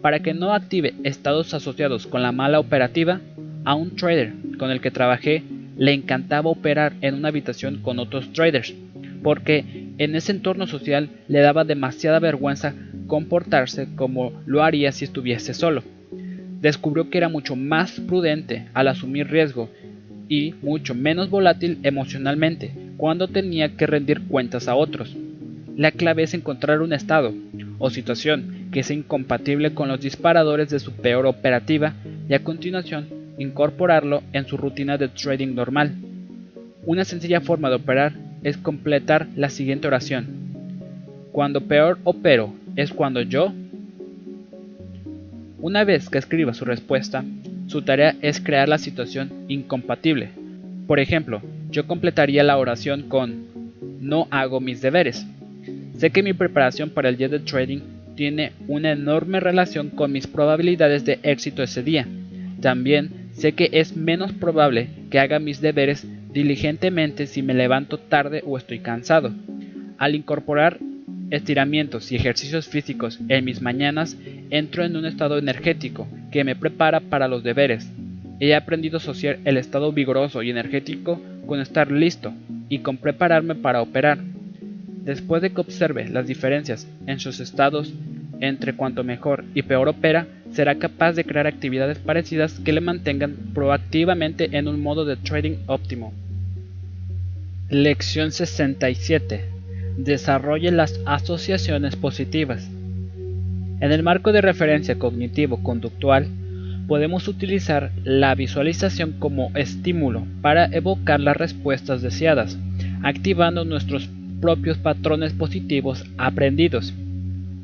Para que no active estados asociados con la mala operativa, a un trader con el que trabajé le encantaba operar en una habitación con otros traders, porque en ese entorno social le daba demasiada vergüenza comportarse como lo haría si estuviese solo. Descubrió que era mucho más prudente al asumir riesgo y mucho menos volátil emocionalmente cuando tenía que rendir cuentas a otros. La clave es encontrar un estado o situación que sea incompatible con los disparadores de su peor operativa y a continuación incorporarlo en su rutina de trading normal. Una sencilla forma de operar es completar la siguiente oración. Cuando peor opero es cuando yo... Una vez que escriba su respuesta, su tarea es crear la situación incompatible. Por ejemplo, yo completaría la oración con no hago mis deberes. Sé que mi preparación para el día de trading tiene una enorme relación con mis probabilidades de éxito ese día. También sé que es menos probable que haga mis deberes diligentemente si me levanto tarde o estoy cansado. Al incorporar estiramientos y ejercicios físicos en mis mañanas, entro en un estado energético que me prepara para los deberes. He aprendido a asociar el estado vigoroso y energético con estar listo y con prepararme para operar. Después de que observe las diferencias en sus estados entre cuanto mejor y peor opera, será capaz de crear actividades parecidas que le mantengan proactivamente en un modo de trading óptimo. Lección 67. Desarrolle las asociaciones positivas. En el marco de referencia cognitivo-conductual, podemos utilizar la visualización como estímulo para evocar las respuestas deseadas, activando nuestros propios patrones positivos aprendidos.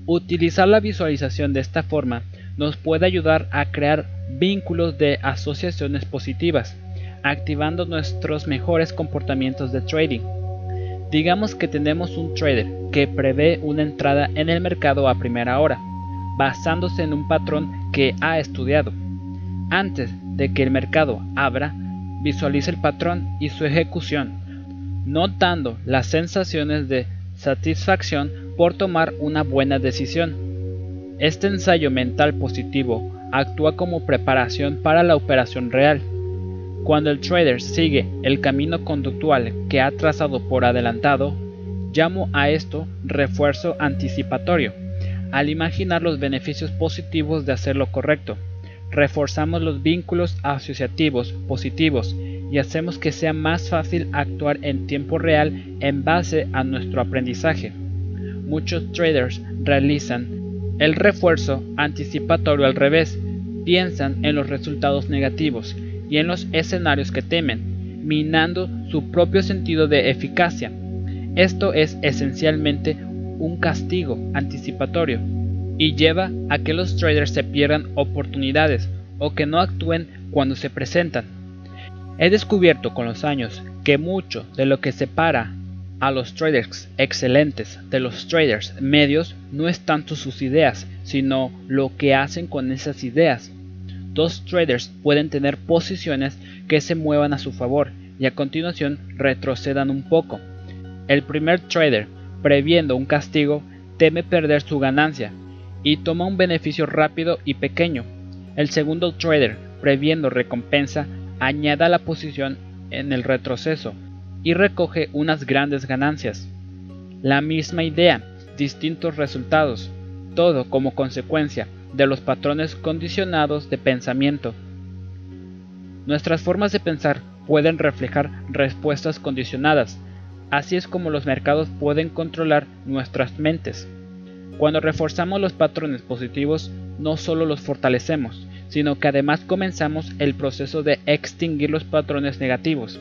Utilizar la visualización de esta forma nos puede ayudar a crear vínculos de asociaciones positivas, activando nuestros mejores comportamientos de trading. Digamos que tenemos un trader que prevé una entrada en el mercado a primera hora, basándose en un patrón que ha estudiado. Antes de que el mercado abra, visualiza el patrón y su ejecución, notando las sensaciones de satisfacción por tomar una buena decisión. Este ensayo mental positivo actúa como preparación para la operación real cuando el trader sigue el camino conductual que ha trazado por adelantado, llamo a esto refuerzo anticipatorio. Al imaginar los beneficios positivos de hacer lo correcto, reforzamos los vínculos asociativos positivos y hacemos que sea más fácil actuar en tiempo real en base a nuestro aprendizaje. Muchos traders realizan el refuerzo anticipatorio al revés, piensan en los resultados negativos y en los escenarios que temen, minando su propio sentido de eficacia. Esto es esencialmente un castigo anticipatorio y lleva a que los traders se pierdan oportunidades o que no actúen cuando se presentan. He descubierto con los años que mucho de lo que separa a los traders excelentes de los traders medios no es tanto sus ideas, sino lo que hacen con esas ideas. Dos traders pueden tener posiciones que se muevan a su favor y a continuación retrocedan un poco. El primer trader, previendo un castigo, teme perder su ganancia y toma un beneficio rápido y pequeño. El segundo trader, previendo recompensa, añada la posición en el retroceso y recoge unas grandes ganancias. La misma idea, distintos resultados, todo como consecuencia de los patrones condicionados de pensamiento. Nuestras formas de pensar pueden reflejar respuestas condicionadas, así es como los mercados pueden controlar nuestras mentes. Cuando reforzamos los patrones positivos, no solo los fortalecemos, sino que además comenzamos el proceso de extinguir los patrones negativos.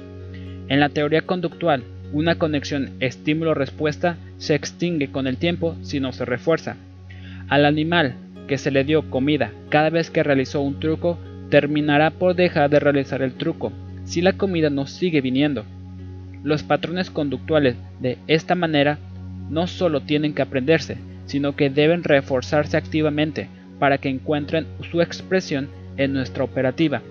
En la teoría conductual, una conexión estímulo-respuesta se extingue con el tiempo si no se refuerza. Al animal que se le dio comida cada vez que realizó un truco terminará por dejar de realizar el truco si la comida no sigue viniendo. Los patrones conductuales de esta manera no solo tienen que aprenderse, sino que deben reforzarse activamente para que encuentren su expresión en nuestra operativa.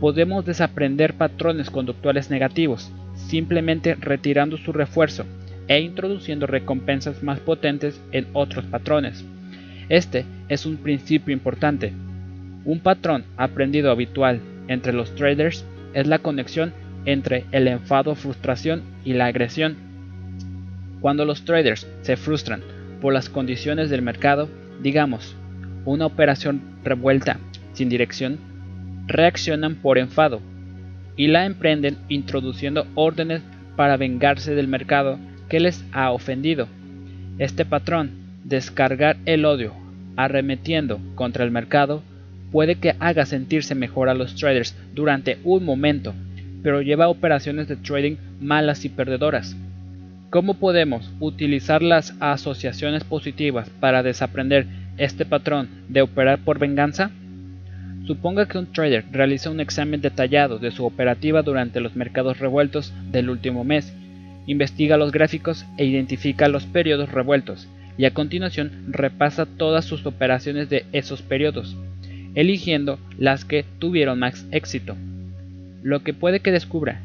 Podemos desaprender patrones conductuales negativos, simplemente retirando su refuerzo e introduciendo recompensas más potentes en otros patrones. Este es un principio importante. Un patrón aprendido habitual entre los traders es la conexión entre el enfado, frustración y la agresión. Cuando los traders se frustran por las condiciones del mercado, digamos, una operación revuelta sin dirección, reaccionan por enfado y la emprenden introduciendo órdenes para vengarse del mercado que les ha ofendido. Este patrón, descargar el odio arremetiendo contra el mercado, puede que haga sentirse mejor a los traders durante un momento, pero lleva operaciones de trading malas y perdedoras. ¿Cómo podemos utilizar las asociaciones positivas para desaprender este patrón de operar por venganza? Suponga que un trader realiza un examen detallado de su operativa durante los mercados revueltos del último mes, investiga los gráficos e identifica los periodos revueltos, y a continuación repasa todas sus operaciones de esos periodos, eligiendo las que tuvieron más éxito. Lo que puede que descubra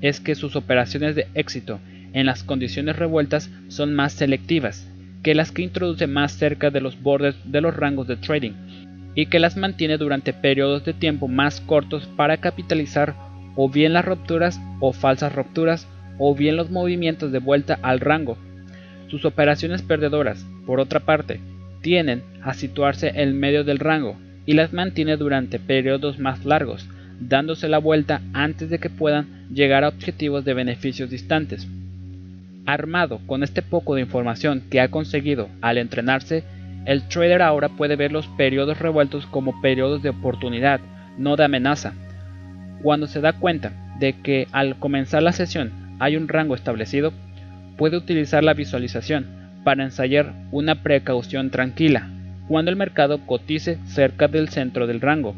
es que sus operaciones de éxito en las condiciones revueltas son más selectivas que las que introduce más cerca de los bordes de los rangos de trading y que las mantiene durante periodos de tiempo más cortos para capitalizar o bien las rupturas o falsas rupturas o bien los movimientos de vuelta al rango. Sus operaciones perdedoras, por otra parte, tienden a situarse en medio del rango y las mantiene durante periodos más largos, dándose la vuelta antes de que puedan llegar a objetivos de beneficios distantes. Armado con este poco de información que ha conseguido al entrenarse, el trader ahora puede ver los periodos revueltos como periodos de oportunidad, no de amenaza. Cuando se da cuenta de que al comenzar la sesión hay un rango establecido, puede utilizar la visualización para ensayar una precaución tranquila cuando el mercado cotice cerca del centro del rango.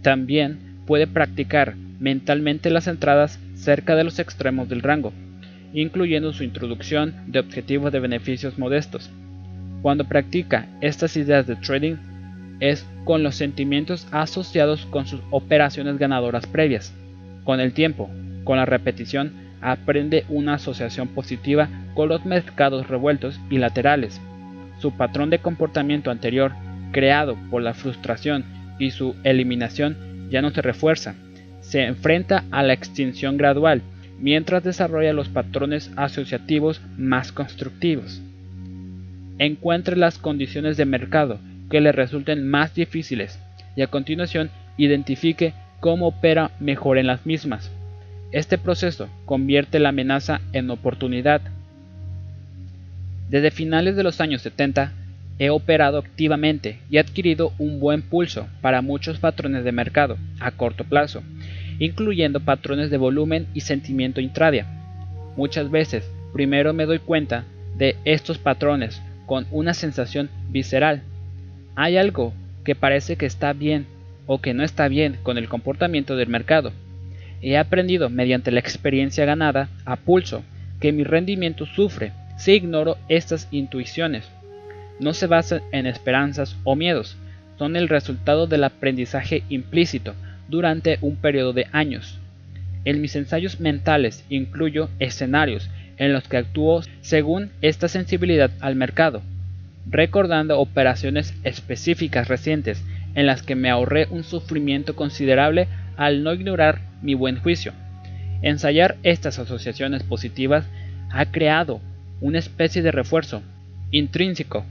También puede practicar mentalmente las entradas cerca de los extremos del rango, incluyendo su introducción de objetivos de beneficios modestos. Cuando practica estas ideas de trading es con los sentimientos asociados con sus operaciones ganadoras previas. Con el tiempo, con la repetición, aprende una asociación positiva con los mercados revueltos y laterales. Su patrón de comportamiento anterior, creado por la frustración y su eliminación, ya no se refuerza. Se enfrenta a la extinción gradual mientras desarrolla los patrones asociativos más constructivos encuentre las condiciones de mercado que le resulten más difíciles y a continuación identifique cómo opera mejor en las mismas. Este proceso convierte la amenaza en oportunidad. Desde finales de los años 70 he operado activamente y adquirido un buen pulso para muchos patrones de mercado a corto plazo, incluyendo patrones de volumen y sentimiento intradia. Muchas veces primero me doy cuenta de estos patrones con una sensación visceral. Hay algo que parece que está bien o que no está bien con el comportamiento del mercado. He aprendido mediante la experiencia ganada a pulso que mi rendimiento sufre si ignoro estas intuiciones. No se basan en esperanzas o miedos, son el resultado del aprendizaje implícito durante un periodo de años. En mis ensayos mentales incluyo escenarios en los que actúo según esta sensibilidad al mercado, recordando operaciones específicas recientes en las que me ahorré un sufrimiento considerable al no ignorar mi buen juicio. Ensayar estas asociaciones positivas ha creado una especie de refuerzo intrínseco.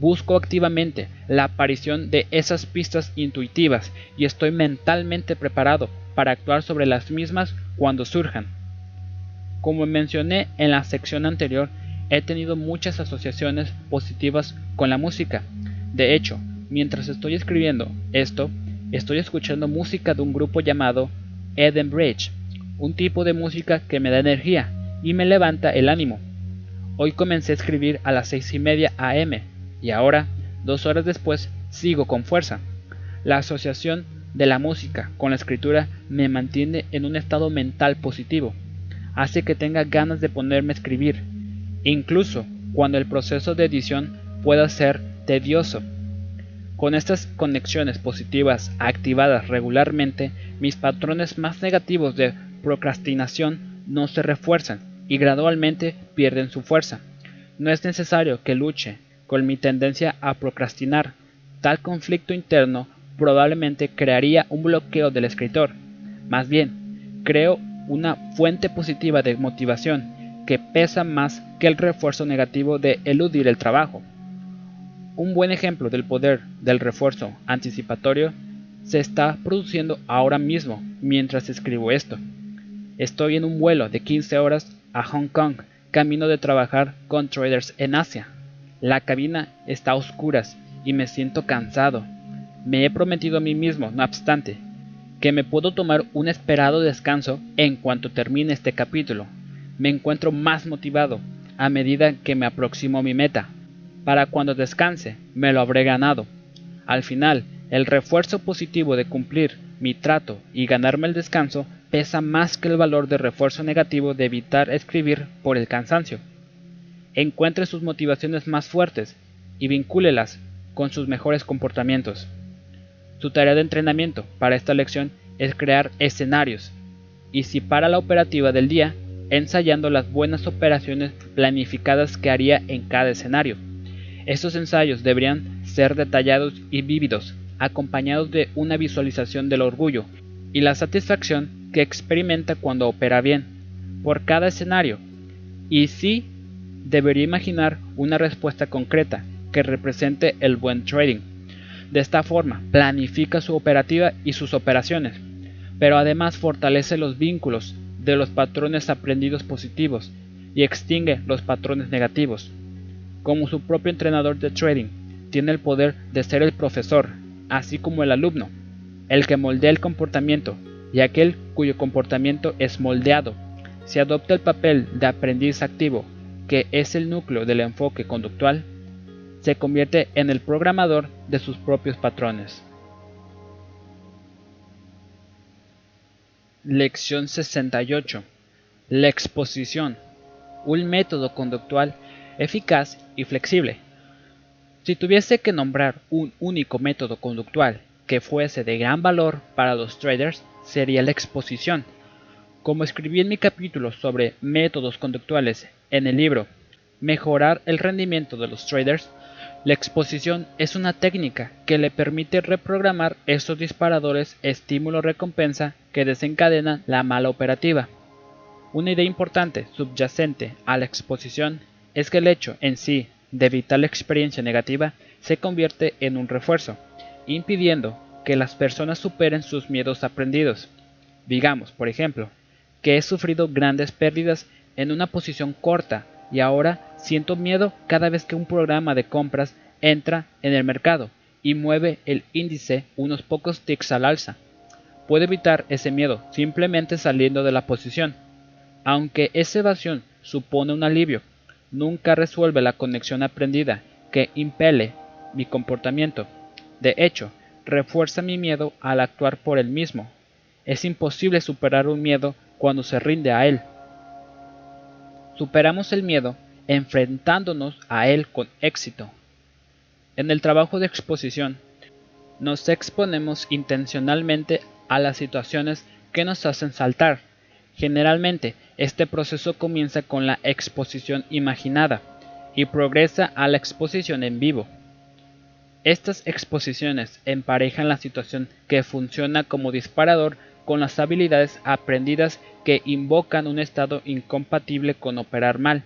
Busco activamente la aparición de esas pistas intuitivas y estoy mentalmente preparado para actuar sobre las mismas cuando surjan. Como mencioné en la sección anterior, he tenido muchas asociaciones positivas con la música. De hecho, mientras estoy escribiendo esto, estoy escuchando música de un grupo llamado Eden Bridge, un tipo de música que me da energía y me levanta el ánimo. Hoy comencé a escribir a las seis y media am y ahora, dos horas después, sigo con fuerza. La asociación de la música con la escritura me mantiene en un estado mental positivo hace que tenga ganas de ponerme a escribir, incluso cuando el proceso de edición pueda ser tedioso. Con estas conexiones positivas activadas regularmente, mis patrones más negativos de procrastinación no se refuerzan y gradualmente pierden su fuerza. No es necesario que luche con mi tendencia a procrastinar. Tal conflicto interno probablemente crearía un bloqueo del escritor. Más bien, creo una fuente positiva de motivación que pesa más que el refuerzo negativo de eludir el trabajo. Un buen ejemplo del poder del refuerzo anticipatorio se está produciendo ahora mismo mientras escribo esto. Estoy en un vuelo de 15 horas a Hong Kong, camino de trabajar con traders en Asia. La cabina está a oscuras y me siento cansado. Me he prometido a mí mismo, no obstante, que me puedo tomar un esperado descanso en cuanto termine este capítulo. Me encuentro más motivado a medida que me aproximo a mi meta. Para cuando descanse, me lo habré ganado. Al final, el refuerzo positivo de cumplir mi trato y ganarme el descanso pesa más que el valor de refuerzo negativo de evitar escribir por el cansancio. Encuentre sus motivaciones más fuertes y vincúlelas con sus mejores comportamientos. Su tarea de entrenamiento para esta lección es crear escenarios y si para la operativa del día, ensayando las buenas operaciones planificadas que haría en cada escenario. Estos ensayos deberían ser detallados y vívidos, acompañados de una visualización del orgullo y la satisfacción que experimenta cuando opera bien, por cada escenario, y sí debería imaginar una respuesta concreta que represente el buen trading. De esta forma, planifica su operativa y sus operaciones, pero además fortalece los vínculos de los patrones aprendidos positivos y extingue los patrones negativos. Como su propio entrenador de trading, tiene el poder de ser el profesor, así como el alumno, el que moldea el comportamiento y aquel cuyo comportamiento es moldeado. Si adopta el papel de aprendiz activo, que es el núcleo del enfoque conductual, se convierte en el programador de sus propios patrones. Lección 68. La exposición. Un método conductual eficaz y flexible. Si tuviese que nombrar un único método conductual que fuese de gran valor para los traders, sería la exposición. Como escribí en mi capítulo sobre métodos conductuales en el libro Mejorar el rendimiento de los traders, la exposición es una técnica que le permite reprogramar estos disparadores estímulo-recompensa que desencadenan la mala operativa. Una idea importante subyacente a la exposición es que el hecho en sí de evitar la experiencia negativa se convierte en un refuerzo, impidiendo que las personas superen sus miedos aprendidos. Digamos, por ejemplo, que he sufrido grandes pérdidas en una posición corta y ahora siento miedo cada vez que un programa de compras entra en el mercado y mueve el índice unos pocos ticks al alza. Puede evitar ese miedo simplemente saliendo de la posición. Aunque esa evasión supone un alivio, nunca resuelve la conexión aprendida que impele mi comportamiento. De hecho, refuerza mi miedo al actuar por él mismo. Es imposible superar un miedo cuando se rinde a él. Superamos el miedo enfrentándonos a él con éxito. En el trabajo de exposición, nos exponemos intencionalmente a las situaciones que nos hacen saltar. Generalmente, este proceso comienza con la exposición imaginada y progresa a la exposición en vivo. Estas exposiciones emparejan la situación que funciona como disparador con las habilidades aprendidas que invocan un estado incompatible con operar mal.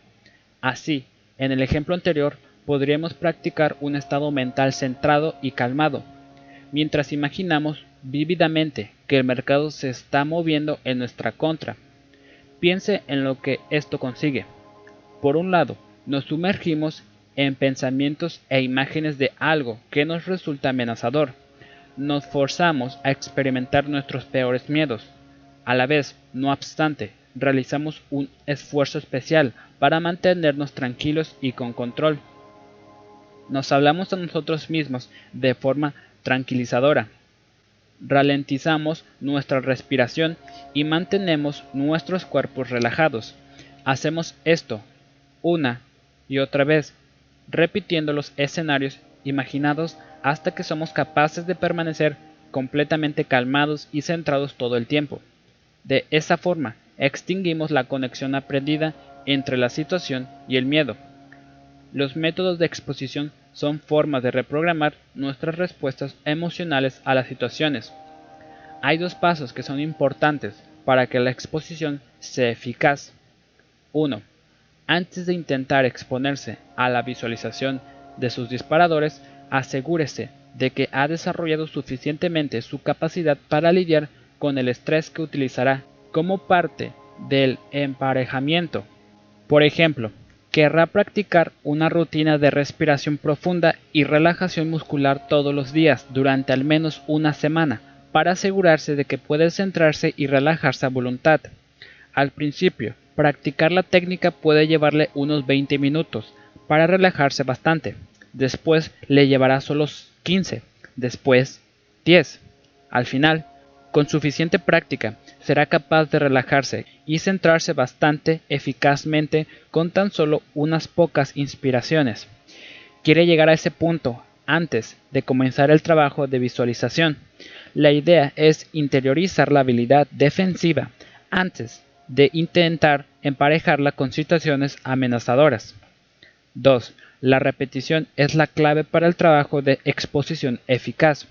Así, en el ejemplo anterior, podríamos practicar un estado mental centrado y calmado, mientras imaginamos vívidamente que el mercado se está moviendo en nuestra contra. Piense en lo que esto consigue. Por un lado, nos sumergimos en pensamientos e imágenes de algo que nos resulta amenazador nos forzamos a experimentar nuestros peores miedos. A la vez, no obstante, realizamos un esfuerzo especial para mantenernos tranquilos y con control. Nos hablamos a nosotros mismos de forma tranquilizadora. Ralentizamos nuestra respiración y mantenemos nuestros cuerpos relajados. Hacemos esto una y otra vez, repitiendo los escenarios imaginados hasta que somos capaces de permanecer completamente calmados y centrados todo el tiempo. De esa forma, extinguimos la conexión aprendida entre la situación y el miedo. Los métodos de exposición son formas de reprogramar nuestras respuestas emocionales a las situaciones. Hay dos pasos que son importantes para que la exposición sea eficaz. 1. Antes de intentar exponerse a la visualización de sus disparadores, asegúrese de que ha desarrollado suficientemente su capacidad para lidiar con el estrés que utilizará como parte del emparejamiento. Por ejemplo, querrá practicar una rutina de respiración profunda y relajación muscular todos los días durante al menos una semana para asegurarse de que puede centrarse y relajarse a voluntad. Al principio, practicar la técnica puede llevarle unos 20 minutos para relajarse bastante. Después le llevará solo 15, después 10. Al final, con suficiente práctica, será capaz de relajarse y centrarse bastante eficazmente con tan solo unas pocas inspiraciones. Quiere llegar a ese punto antes de comenzar el trabajo de visualización. La idea es interiorizar la habilidad defensiva antes de intentar emparejarla con situaciones amenazadoras. 2. La repetición es la clave para el trabajo de exposición eficaz.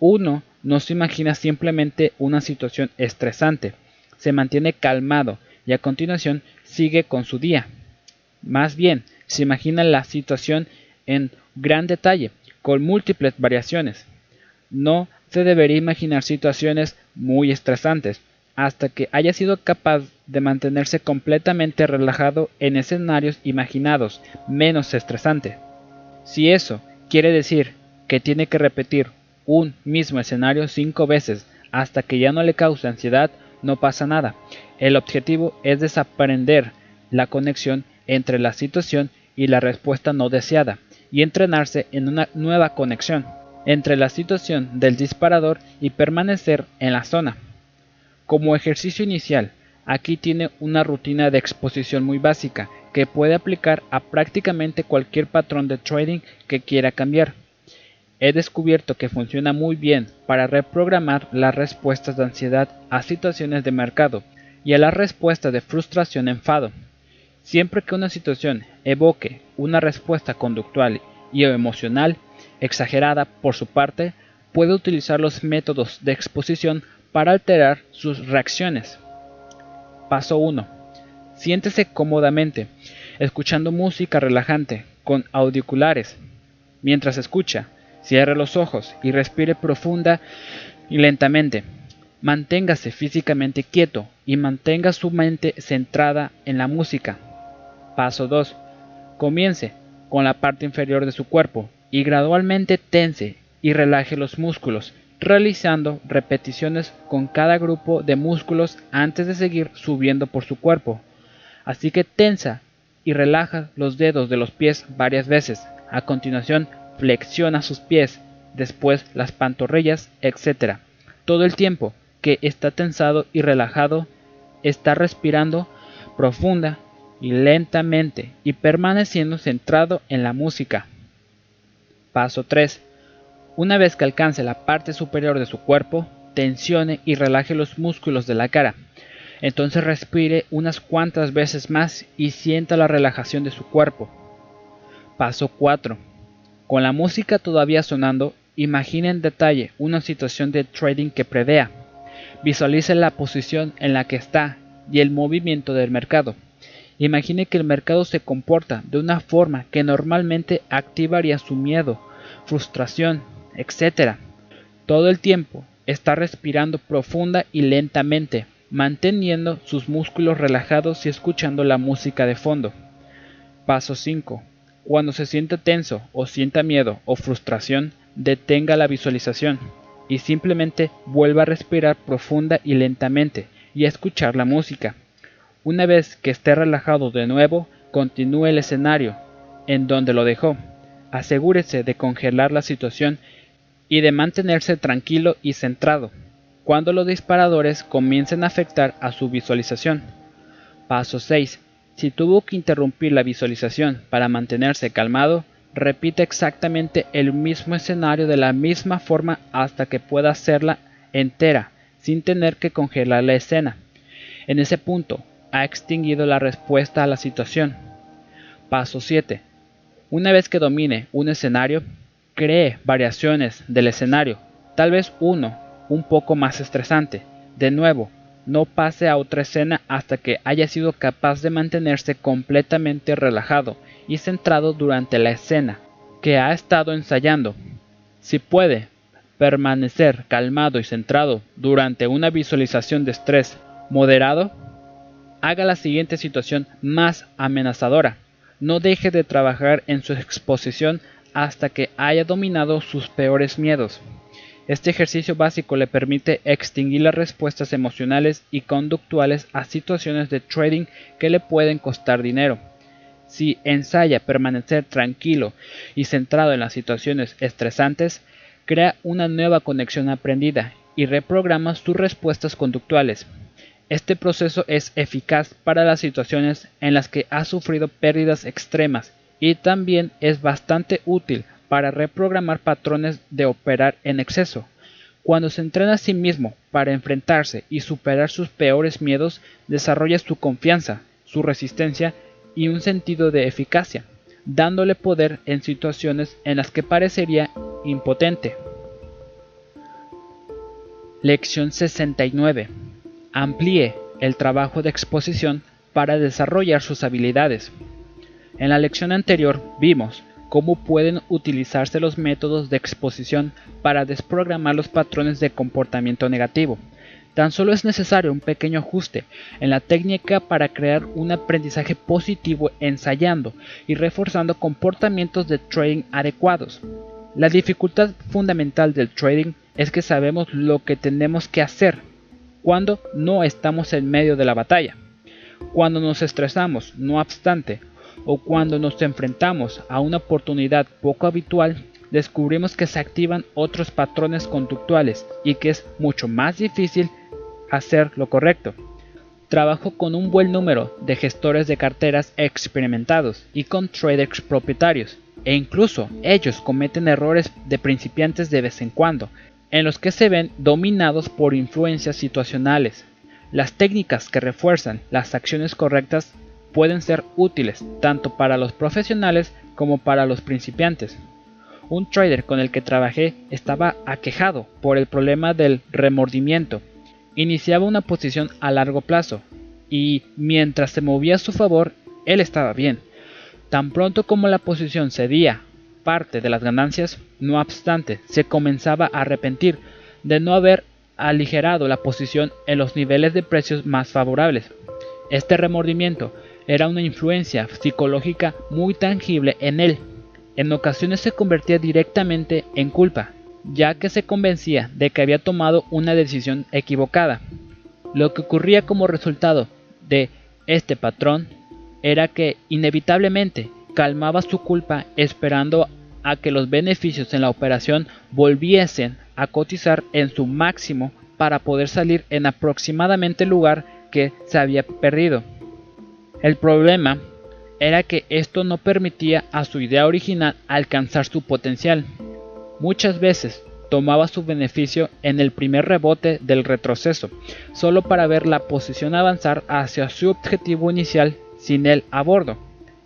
1 no se imagina simplemente una situación estresante, se mantiene calmado y a continuación sigue con su día. Más bien, se imagina la situación en gran detalle, con múltiples variaciones. No se debería imaginar situaciones muy estresantes, hasta que haya sido capaz de mantenerse completamente relajado en escenarios imaginados menos estresantes. Si eso quiere decir que tiene que repetir un mismo escenario cinco veces hasta que ya no le cause ansiedad, no pasa nada. El objetivo es desaprender la conexión entre la situación y la respuesta no deseada y entrenarse en una nueva conexión entre la situación del disparador y permanecer en la zona. Como ejercicio inicial, aquí tiene una rutina de exposición muy básica que puede aplicar a prácticamente cualquier patrón de trading que quiera cambiar. He descubierto que funciona muy bien para reprogramar las respuestas de ansiedad a situaciones de mercado y a las respuestas de frustración enfado. Siempre que una situación evoque una respuesta conductual y emocional exagerada por su parte, puede utilizar los métodos de exposición para alterar sus reacciones. Paso 1. Siéntese cómodamente, escuchando música relajante con auriculares. Mientras escucha, Cierre los ojos y respire profunda y lentamente. Manténgase físicamente quieto y mantenga su mente centrada en la música. Paso 2. Comience con la parte inferior de su cuerpo y gradualmente tense y relaje los músculos, realizando repeticiones con cada grupo de músculos antes de seguir subiendo por su cuerpo. Así que tensa y relaja los dedos de los pies varias veces. A continuación, flexiona sus pies, después las pantorrillas, etc. Todo el tiempo que está tensado y relajado, está respirando profunda y lentamente y permaneciendo centrado en la música. Paso 3. Una vez que alcance la parte superior de su cuerpo, tensione y relaje los músculos de la cara. Entonces respire unas cuantas veces más y sienta la relajación de su cuerpo. Paso 4 con la música todavía sonando, imagine en detalle una situación de trading que prevea. Visualice la posición en la que está y el movimiento del mercado. Imagine que el mercado se comporta de una forma que normalmente activaría su miedo, frustración, etc. Todo el tiempo está respirando profunda y lentamente, manteniendo sus músculos relajados y escuchando la música de fondo. Paso 5. Cuando se sienta tenso o sienta miedo o frustración, detenga la visualización y simplemente vuelva a respirar profunda y lentamente y a escuchar la música. Una vez que esté relajado de nuevo, continúe el escenario en donde lo dejó. Asegúrese de congelar la situación y de mantenerse tranquilo y centrado cuando los disparadores comiencen a afectar a su visualización. Paso 6. Si tuvo que interrumpir la visualización para mantenerse calmado, repite exactamente el mismo escenario de la misma forma hasta que pueda hacerla entera, sin tener que congelar la escena. En ese punto, ha extinguido la respuesta a la situación. Paso 7. Una vez que domine un escenario, cree variaciones del escenario, tal vez uno un poco más estresante. De nuevo, no pase a otra escena hasta que haya sido capaz de mantenerse completamente relajado y centrado durante la escena. que ha estado ensayando. Si puede permanecer calmado y centrado durante una visualización de estrés moderado, haga la siguiente situación más amenazadora. No deje de trabajar en su exposición hasta que haya dominado sus peores miedos. Este ejercicio básico le permite extinguir las respuestas emocionales y conductuales a situaciones de trading que le pueden costar dinero. Si ensaya permanecer tranquilo y centrado en las situaciones estresantes, crea una nueva conexión aprendida y reprograma sus respuestas conductuales. Este proceso es eficaz para las situaciones en las que ha sufrido pérdidas extremas y también es bastante útil para reprogramar patrones de operar en exceso. Cuando se entrena a sí mismo para enfrentarse y superar sus peores miedos, desarrolla su confianza, su resistencia y un sentido de eficacia, dándole poder en situaciones en las que parecería impotente. Lección 69. Amplíe el trabajo de exposición para desarrollar sus habilidades. En la lección anterior vimos cómo pueden utilizarse los métodos de exposición para desprogramar los patrones de comportamiento negativo. Tan solo es necesario un pequeño ajuste en la técnica para crear un aprendizaje positivo ensayando y reforzando comportamientos de trading adecuados. La dificultad fundamental del trading es que sabemos lo que tenemos que hacer cuando no estamos en medio de la batalla. Cuando nos estresamos, no obstante, o cuando nos enfrentamos a una oportunidad poco habitual, descubrimos que se activan otros patrones conductuales y que es mucho más difícil hacer lo correcto. Trabajo con un buen número de gestores de carteras experimentados y con traders propietarios, e incluso ellos cometen errores de principiantes de vez en cuando, en los que se ven dominados por influencias situacionales. Las técnicas que refuerzan las acciones correctas pueden ser útiles tanto para los profesionales como para los principiantes. Un trader con el que trabajé estaba aquejado por el problema del remordimiento. Iniciaba una posición a largo plazo y mientras se movía a su favor, él estaba bien. Tan pronto como la posición cedía parte de las ganancias, no obstante, se comenzaba a arrepentir de no haber aligerado la posición en los niveles de precios más favorables. Este remordimiento era una influencia psicológica muy tangible en él. En ocasiones se convertía directamente en culpa, ya que se convencía de que había tomado una decisión equivocada. Lo que ocurría como resultado de este patrón era que inevitablemente calmaba su culpa esperando a que los beneficios en la operación volviesen a cotizar en su máximo para poder salir en aproximadamente el lugar que se había perdido. El problema era que esto no permitía a su idea original alcanzar su potencial. Muchas veces tomaba su beneficio en el primer rebote del retroceso, solo para ver la posición avanzar hacia su objetivo inicial sin él a bordo.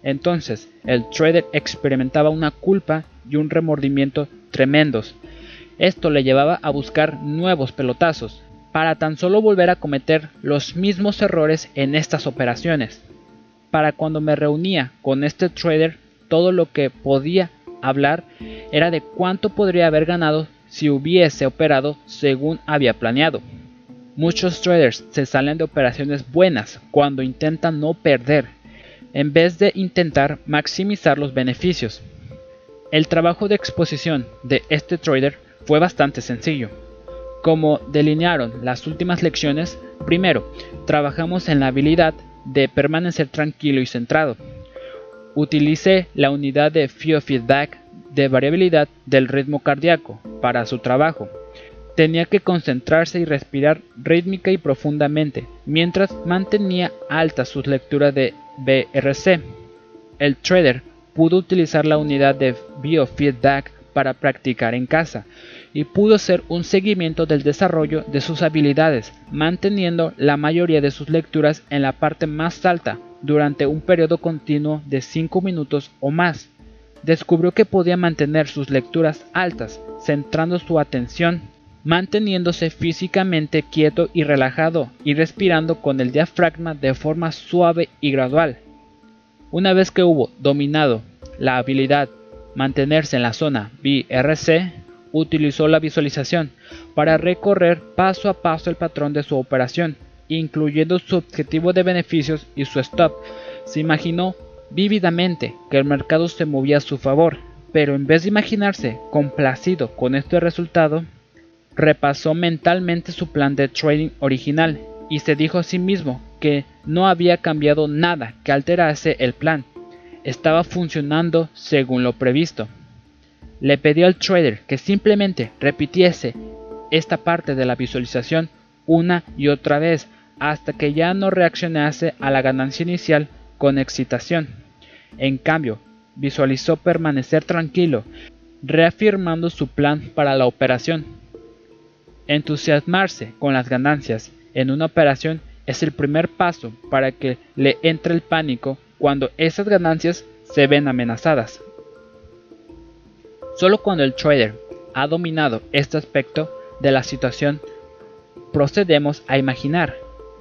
Entonces, el trader experimentaba una culpa y un remordimiento tremendos. Esto le llevaba a buscar nuevos pelotazos, para tan solo volver a cometer los mismos errores en estas operaciones para cuando me reunía con este trader, todo lo que podía hablar era de cuánto podría haber ganado si hubiese operado según había planeado. Muchos traders se salen de operaciones buenas cuando intentan no perder, en vez de intentar maximizar los beneficios. El trabajo de exposición de este trader fue bastante sencillo. Como delinearon las últimas lecciones, primero trabajamos en la habilidad de permanecer tranquilo y centrado. Utilice la unidad de feedback de variabilidad del ritmo cardíaco para su trabajo. Tenía que concentrarse y respirar rítmica y profundamente mientras mantenía alta sus lecturas de BRC. El trader pudo utilizar la unidad de biofeedback para practicar en casa y pudo hacer un seguimiento del desarrollo de sus habilidades, manteniendo la mayoría de sus lecturas en la parte más alta durante un periodo continuo de 5 minutos o más. Descubrió que podía mantener sus lecturas altas, centrando su atención, manteniéndose físicamente quieto y relajado y respirando con el diafragma de forma suave y gradual. Una vez que hubo dominado la habilidad mantenerse en la zona BRC, utilizó la visualización para recorrer paso a paso el patrón de su operación, incluyendo su objetivo de beneficios y su stop. Se imaginó vívidamente que el mercado se movía a su favor, pero en vez de imaginarse complacido con este resultado, repasó mentalmente su plan de trading original y se dijo a sí mismo que no había cambiado nada que alterase el plan. Estaba funcionando según lo previsto. Le pidió al trader que simplemente repitiese esta parte de la visualización una y otra vez hasta que ya no reaccionase a la ganancia inicial con excitación. En cambio, visualizó permanecer tranquilo, reafirmando su plan para la operación. Entusiasmarse con las ganancias en una operación es el primer paso para que le entre el pánico cuando esas ganancias se ven amenazadas. Solo cuando el trader ha dominado este aspecto de la situación, procedemos a imaginar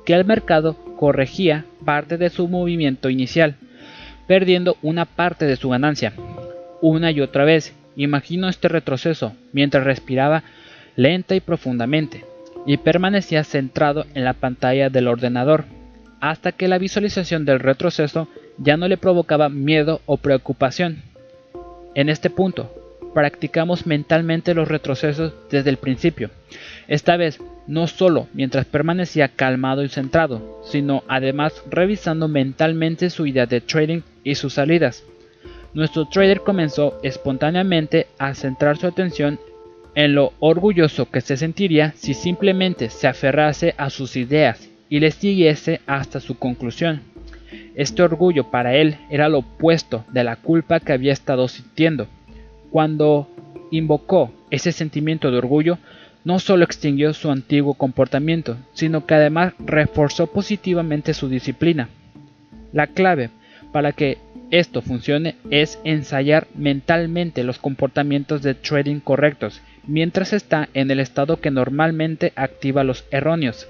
que el mercado corregía parte de su movimiento inicial, perdiendo una parte de su ganancia. Una y otra vez, imagino este retroceso mientras respiraba lenta y profundamente, y permanecía centrado en la pantalla del ordenador, hasta que la visualización del retroceso ya no le provocaba miedo o preocupación. En este punto, practicamos mentalmente los retrocesos desde el principio, esta vez no solo mientras permanecía calmado y centrado, sino además revisando mentalmente su idea de trading y sus salidas. Nuestro trader comenzó espontáneamente a centrar su atención en lo orgulloso que se sentiría si simplemente se aferrase a sus ideas y le siguiese hasta su conclusión. Este orgullo para él era lo opuesto de la culpa que había estado sintiendo. Cuando invocó ese sentimiento de orgullo, no solo extinguió su antiguo comportamiento, sino que además reforzó positivamente su disciplina. La clave para que esto funcione es ensayar mentalmente los comportamientos de trading correctos mientras está en el estado que normalmente activa los erróneos.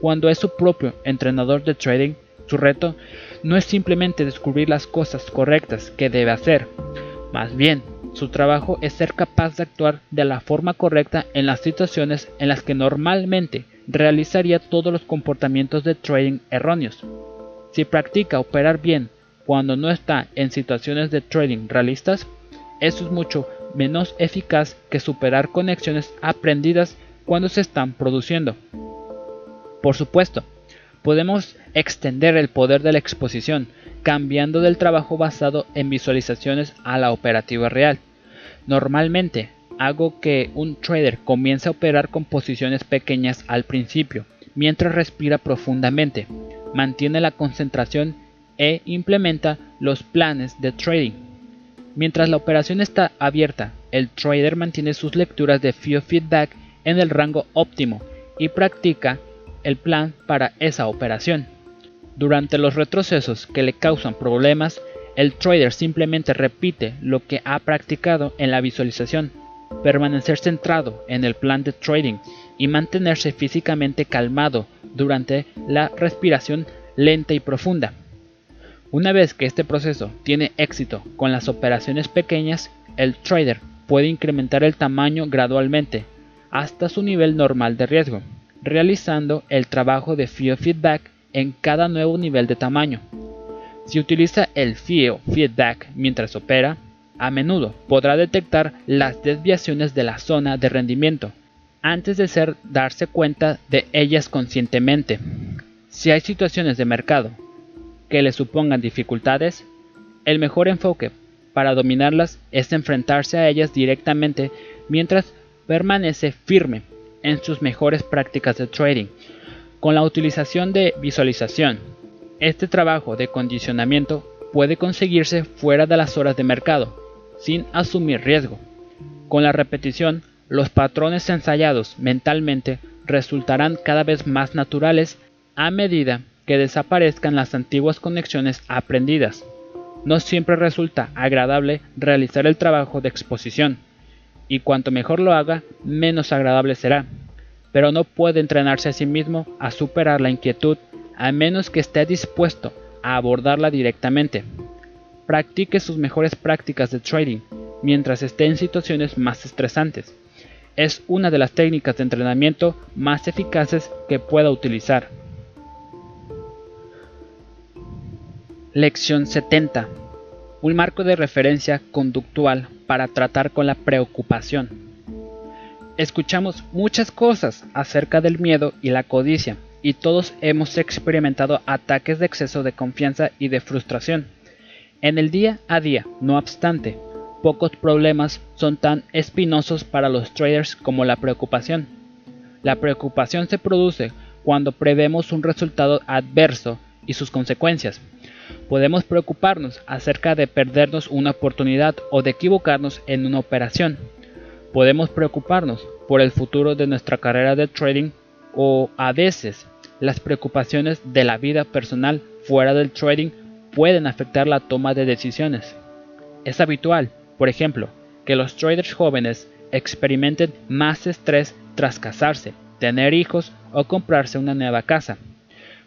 Cuando es su propio entrenador de trading, su reto no es simplemente descubrir las cosas correctas que debe hacer, más bien su trabajo es ser capaz de actuar de la forma correcta en las situaciones en las que normalmente realizaría todos los comportamientos de trading erróneos. Si practica operar bien cuando no está en situaciones de trading realistas, eso es mucho menos eficaz que superar conexiones aprendidas cuando se están produciendo. Por supuesto, podemos extender el poder de la exposición, cambiando del trabajo basado en visualizaciones a la operativa real. Normalmente, hago que un trader comience a operar con posiciones pequeñas al principio, mientras respira profundamente, mantiene la concentración e implementa los planes de trading. Mientras la operación está abierta, el trader mantiene sus lecturas de feedback en el rango óptimo y practica el plan para esa operación. Durante los retrocesos que le causan problemas, el trader simplemente repite lo que ha practicado en la visualización, permanecer centrado en el plan de trading y mantenerse físicamente calmado durante la respiración lenta y profunda. Una vez que este proceso tiene éxito con las operaciones pequeñas, el trader puede incrementar el tamaño gradualmente hasta su nivel normal de riesgo realizando el trabajo de feedback en cada nuevo nivel de tamaño. Si utiliza el feedback mientras opera, a menudo podrá detectar las desviaciones de la zona de rendimiento antes de ser darse cuenta de ellas conscientemente. Si hay situaciones de mercado que le supongan dificultades, el mejor enfoque para dominarlas es enfrentarse a ellas directamente mientras permanece firme en sus mejores prácticas de trading. Con la utilización de visualización, este trabajo de condicionamiento puede conseguirse fuera de las horas de mercado, sin asumir riesgo. Con la repetición, los patrones ensayados mentalmente resultarán cada vez más naturales a medida que desaparezcan las antiguas conexiones aprendidas. No siempre resulta agradable realizar el trabajo de exposición, y cuanto mejor lo haga, menos agradable será. Pero no puede entrenarse a sí mismo a superar la inquietud a menos que esté dispuesto a abordarla directamente. Practique sus mejores prácticas de trading mientras esté en situaciones más estresantes. Es una de las técnicas de entrenamiento más eficaces que pueda utilizar. Lección 70. Un marco de referencia conductual para tratar con la preocupación. Escuchamos muchas cosas acerca del miedo y la codicia, y todos hemos experimentado ataques de exceso de confianza y de frustración. En el día a día, no obstante, pocos problemas son tan espinosos para los traders como la preocupación. La preocupación se produce cuando prevemos un resultado adverso y sus consecuencias. Podemos preocuparnos acerca de perdernos una oportunidad o de equivocarnos en una operación. Podemos preocuparnos por el futuro de nuestra carrera de trading o a veces las preocupaciones de la vida personal fuera del trading pueden afectar la toma de decisiones. Es habitual, por ejemplo, que los traders jóvenes experimenten más estrés tras casarse, tener hijos o comprarse una nueva casa.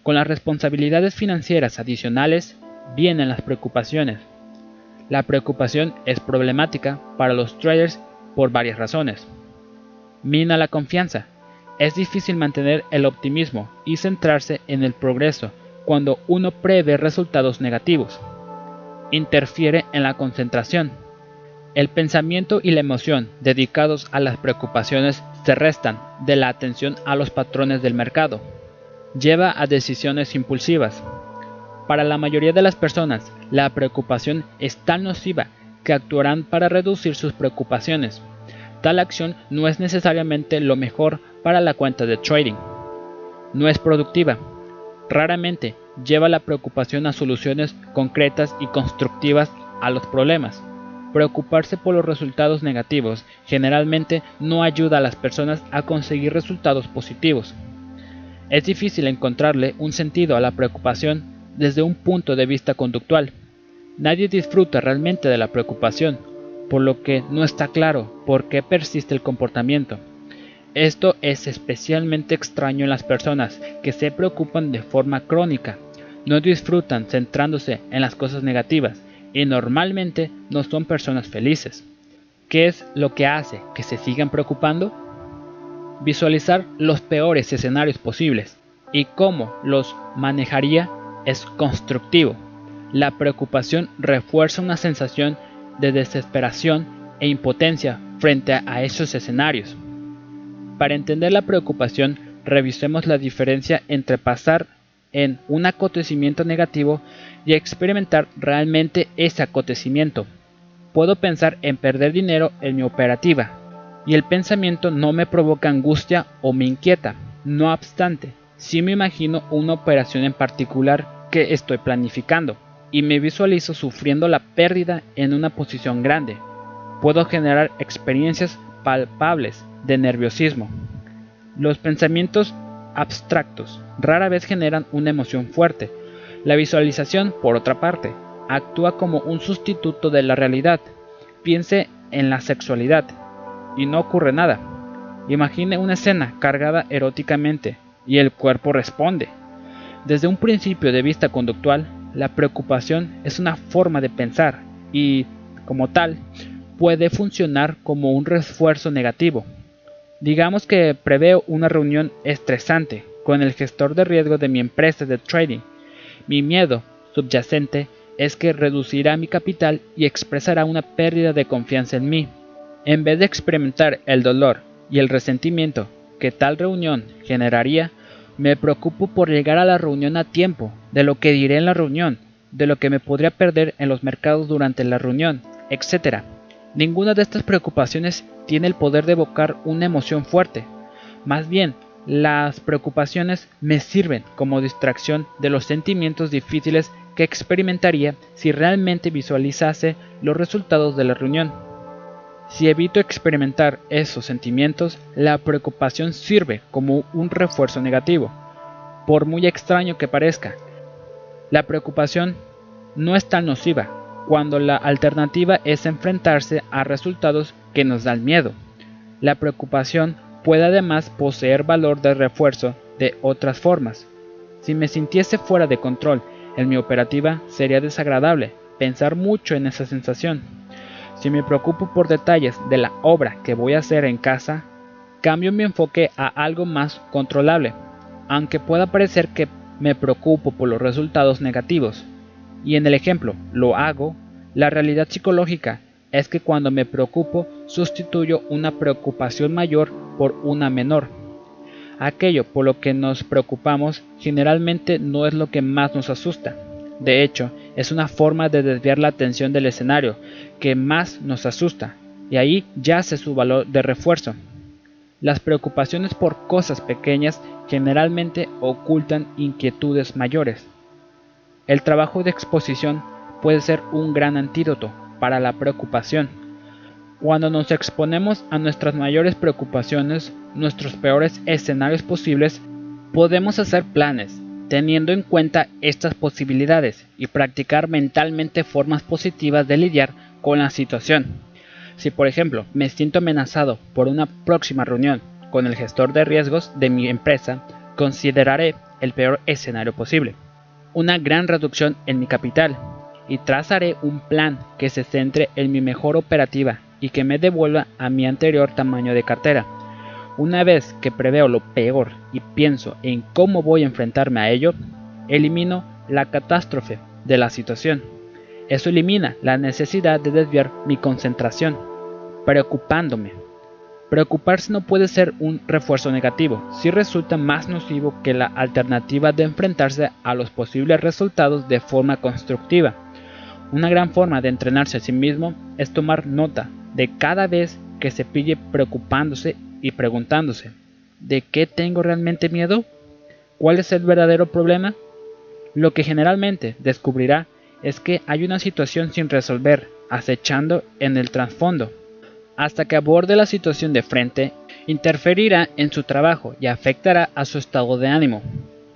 Con las responsabilidades financieras adicionales vienen las preocupaciones. La preocupación es problemática para los traders por varias razones. Mina la confianza. Es difícil mantener el optimismo y centrarse en el progreso cuando uno prevé resultados negativos. Interfiere en la concentración. El pensamiento y la emoción dedicados a las preocupaciones se restan de la atención a los patrones del mercado lleva a decisiones impulsivas. Para la mayoría de las personas, la preocupación es tan nociva que actuarán para reducir sus preocupaciones. Tal acción no es necesariamente lo mejor para la cuenta de trading. No es productiva. Raramente lleva la preocupación a soluciones concretas y constructivas a los problemas. Preocuparse por los resultados negativos generalmente no ayuda a las personas a conseguir resultados positivos. Es difícil encontrarle un sentido a la preocupación desde un punto de vista conductual. Nadie disfruta realmente de la preocupación, por lo que no está claro por qué persiste el comportamiento. Esto es especialmente extraño en las personas que se preocupan de forma crónica, no disfrutan centrándose en las cosas negativas y normalmente no son personas felices. ¿Qué es lo que hace que se sigan preocupando? Visualizar los peores escenarios posibles y cómo los manejaría es constructivo. La preocupación refuerza una sensación de desesperación e impotencia frente a esos escenarios. Para entender la preocupación, revisemos la diferencia entre pasar en un acontecimiento negativo y experimentar realmente ese acontecimiento. Puedo pensar en perder dinero en mi operativa, y el pensamiento no me provoca angustia o me inquieta. No obstante, si me imagino una operación en particular que estoy planificando y me visualizo sufriendo la pérdida en una posición grande. Puedo generar experiencias palpables de nerviosismo. Los pensamientos abstractos rara vez generan una emoción fuerte. La visualización, por otra parte, actúa como un sustituto de la realidad. Piense en la sexualidad, y no ocurre nada. Imagine una escena cargada eróticamente y el cuerpo responde. Desde un principio de vista conductual, la preocupación es una forma de pensar y, como tal, puede funcionar como un refuerzo negativo. Digamos que preveo una reunión estresante con el gestor de riesgo de mi empresa de trading. Mi miedo subyacente es que reducirá mi capital y expresará una pérdida de confianza en mí. En vez de experimentar el dolor y el resentimiento que tal reunión generaría, me preocupo por llegar a la reunión a tiempo, de lo que diré en la reunión, de lo que me podría perder en los mercados durante la reunión, etc. Ninguna de estas preocupaciones tiene el poder de evocar una emoción fuerte. Más bien, las preocupaciones me sirven como distracción de los sentimientos difíciles que experimentaría si realmente visualizase los resultados de la reunión. Si evito experimentar esos sentimientos, la preocupación sirve como un refuerzo negativo. Por muy extraño que parezca, la preocupación no es tan nociva cuando la alternativa es enfrentarse a resultados que nos dan miedo. La preocupación puede además poseer valor de refuerzo de otras formas. Si me sintiese fuera de control en mi operativa, sería desagradable pensar mucho en esa sensación Si me preocupo por detalles de la obra que voy a hacer en casa, cambio mi enfoque a algo más controlable, aunque pueda parecer que me preocupo por los resultados negativos. Y en el ejemplo, lo hago, la realidad psicológica es que cuando me preocupo sustituyo una preocupación mayor por una menor. Aquello por lo que nos preocupamos generalmente no es lo que más nos asusta. De hecho, es una forma de desviar la atención del escenario que más nos asusta, y ahí yace su valor de refuerzo. Las preocupaciones por cosas pequeñas generalmente ocultan inquietudes mayores. El trabajo de exposición puede ser un gran antídoto para la preocupación. Cuando nos exponemos a nuestras mayores preocupaciones, nuestros peores escenarios posibles, podemos hacer planes, teniendo en cuenta estas posibilidades y practicar mentalmente formas positivas de lidiar con la situación. Si por ejemplo me siento amenazado por una próxima reunión con el gestor de riesgos de mi empresa, consideraré el peor escenario posible, una gran reducción en mi capital, y trazaré un plan que se centre en mi mejor operativa y que me devuelva a mi anterior tamaño de cartera. Una vez que preveo lo peor y pienso en cómo voy a enfrentarme a ello, elimino la catástrofe de la situación. Eso elimina la necesidad de desviar mi concentración preocupándome. Preocuparse no puede ser un refuerzo negativo, si resulta más nocivo que la alternativa de enfrentarse a los posibles resultados de forma constructiva. Una gran forma de entrenarse a sí mismo es tomar nota de cada vez que se pille preocupándose y preguntándose, ¿de qué tengo realmente miedo? ¿Cuál es el verdadero problema? Lo que generalmente descubrirá es que hay una situación sin resolver, acechando en el trasfondo hasta que aborde la situación de frente, interferirá en su trabajo y afectará a su estado de ánimo.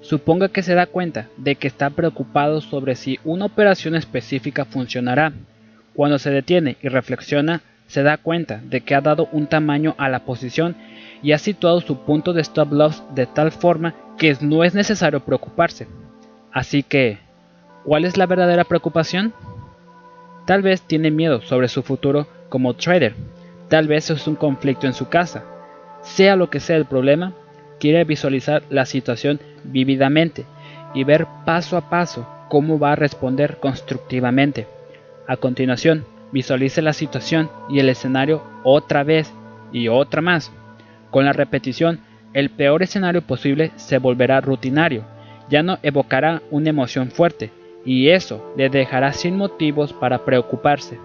Suponga que se da cuenta de que está preocupado sobre si una operación específica funcionará. Cuando se detiene y reflexiona, se da cuenta de que ha dado un tamaño a la posición y ha situado su punto de stop loss de tal forma que no es necesario preocuparse. Así que, ¿cuál es la verdadera preocupación? Tal vez tiene miedo sobre su futuro como trader Tal vez es un conflicto en su casa. Sea lo que sea el problema, quiere visualizar la situación vívidamente y ver paso a paso cómo va a responder constructivamente. A continuación, visualice la situación y el escenario otra vez y otra más. Con la repetición, el peor escenario posible se volverá rutinario, ya no evocará una emoción fuerte, y eso le dejará sin motivos para preocuparse.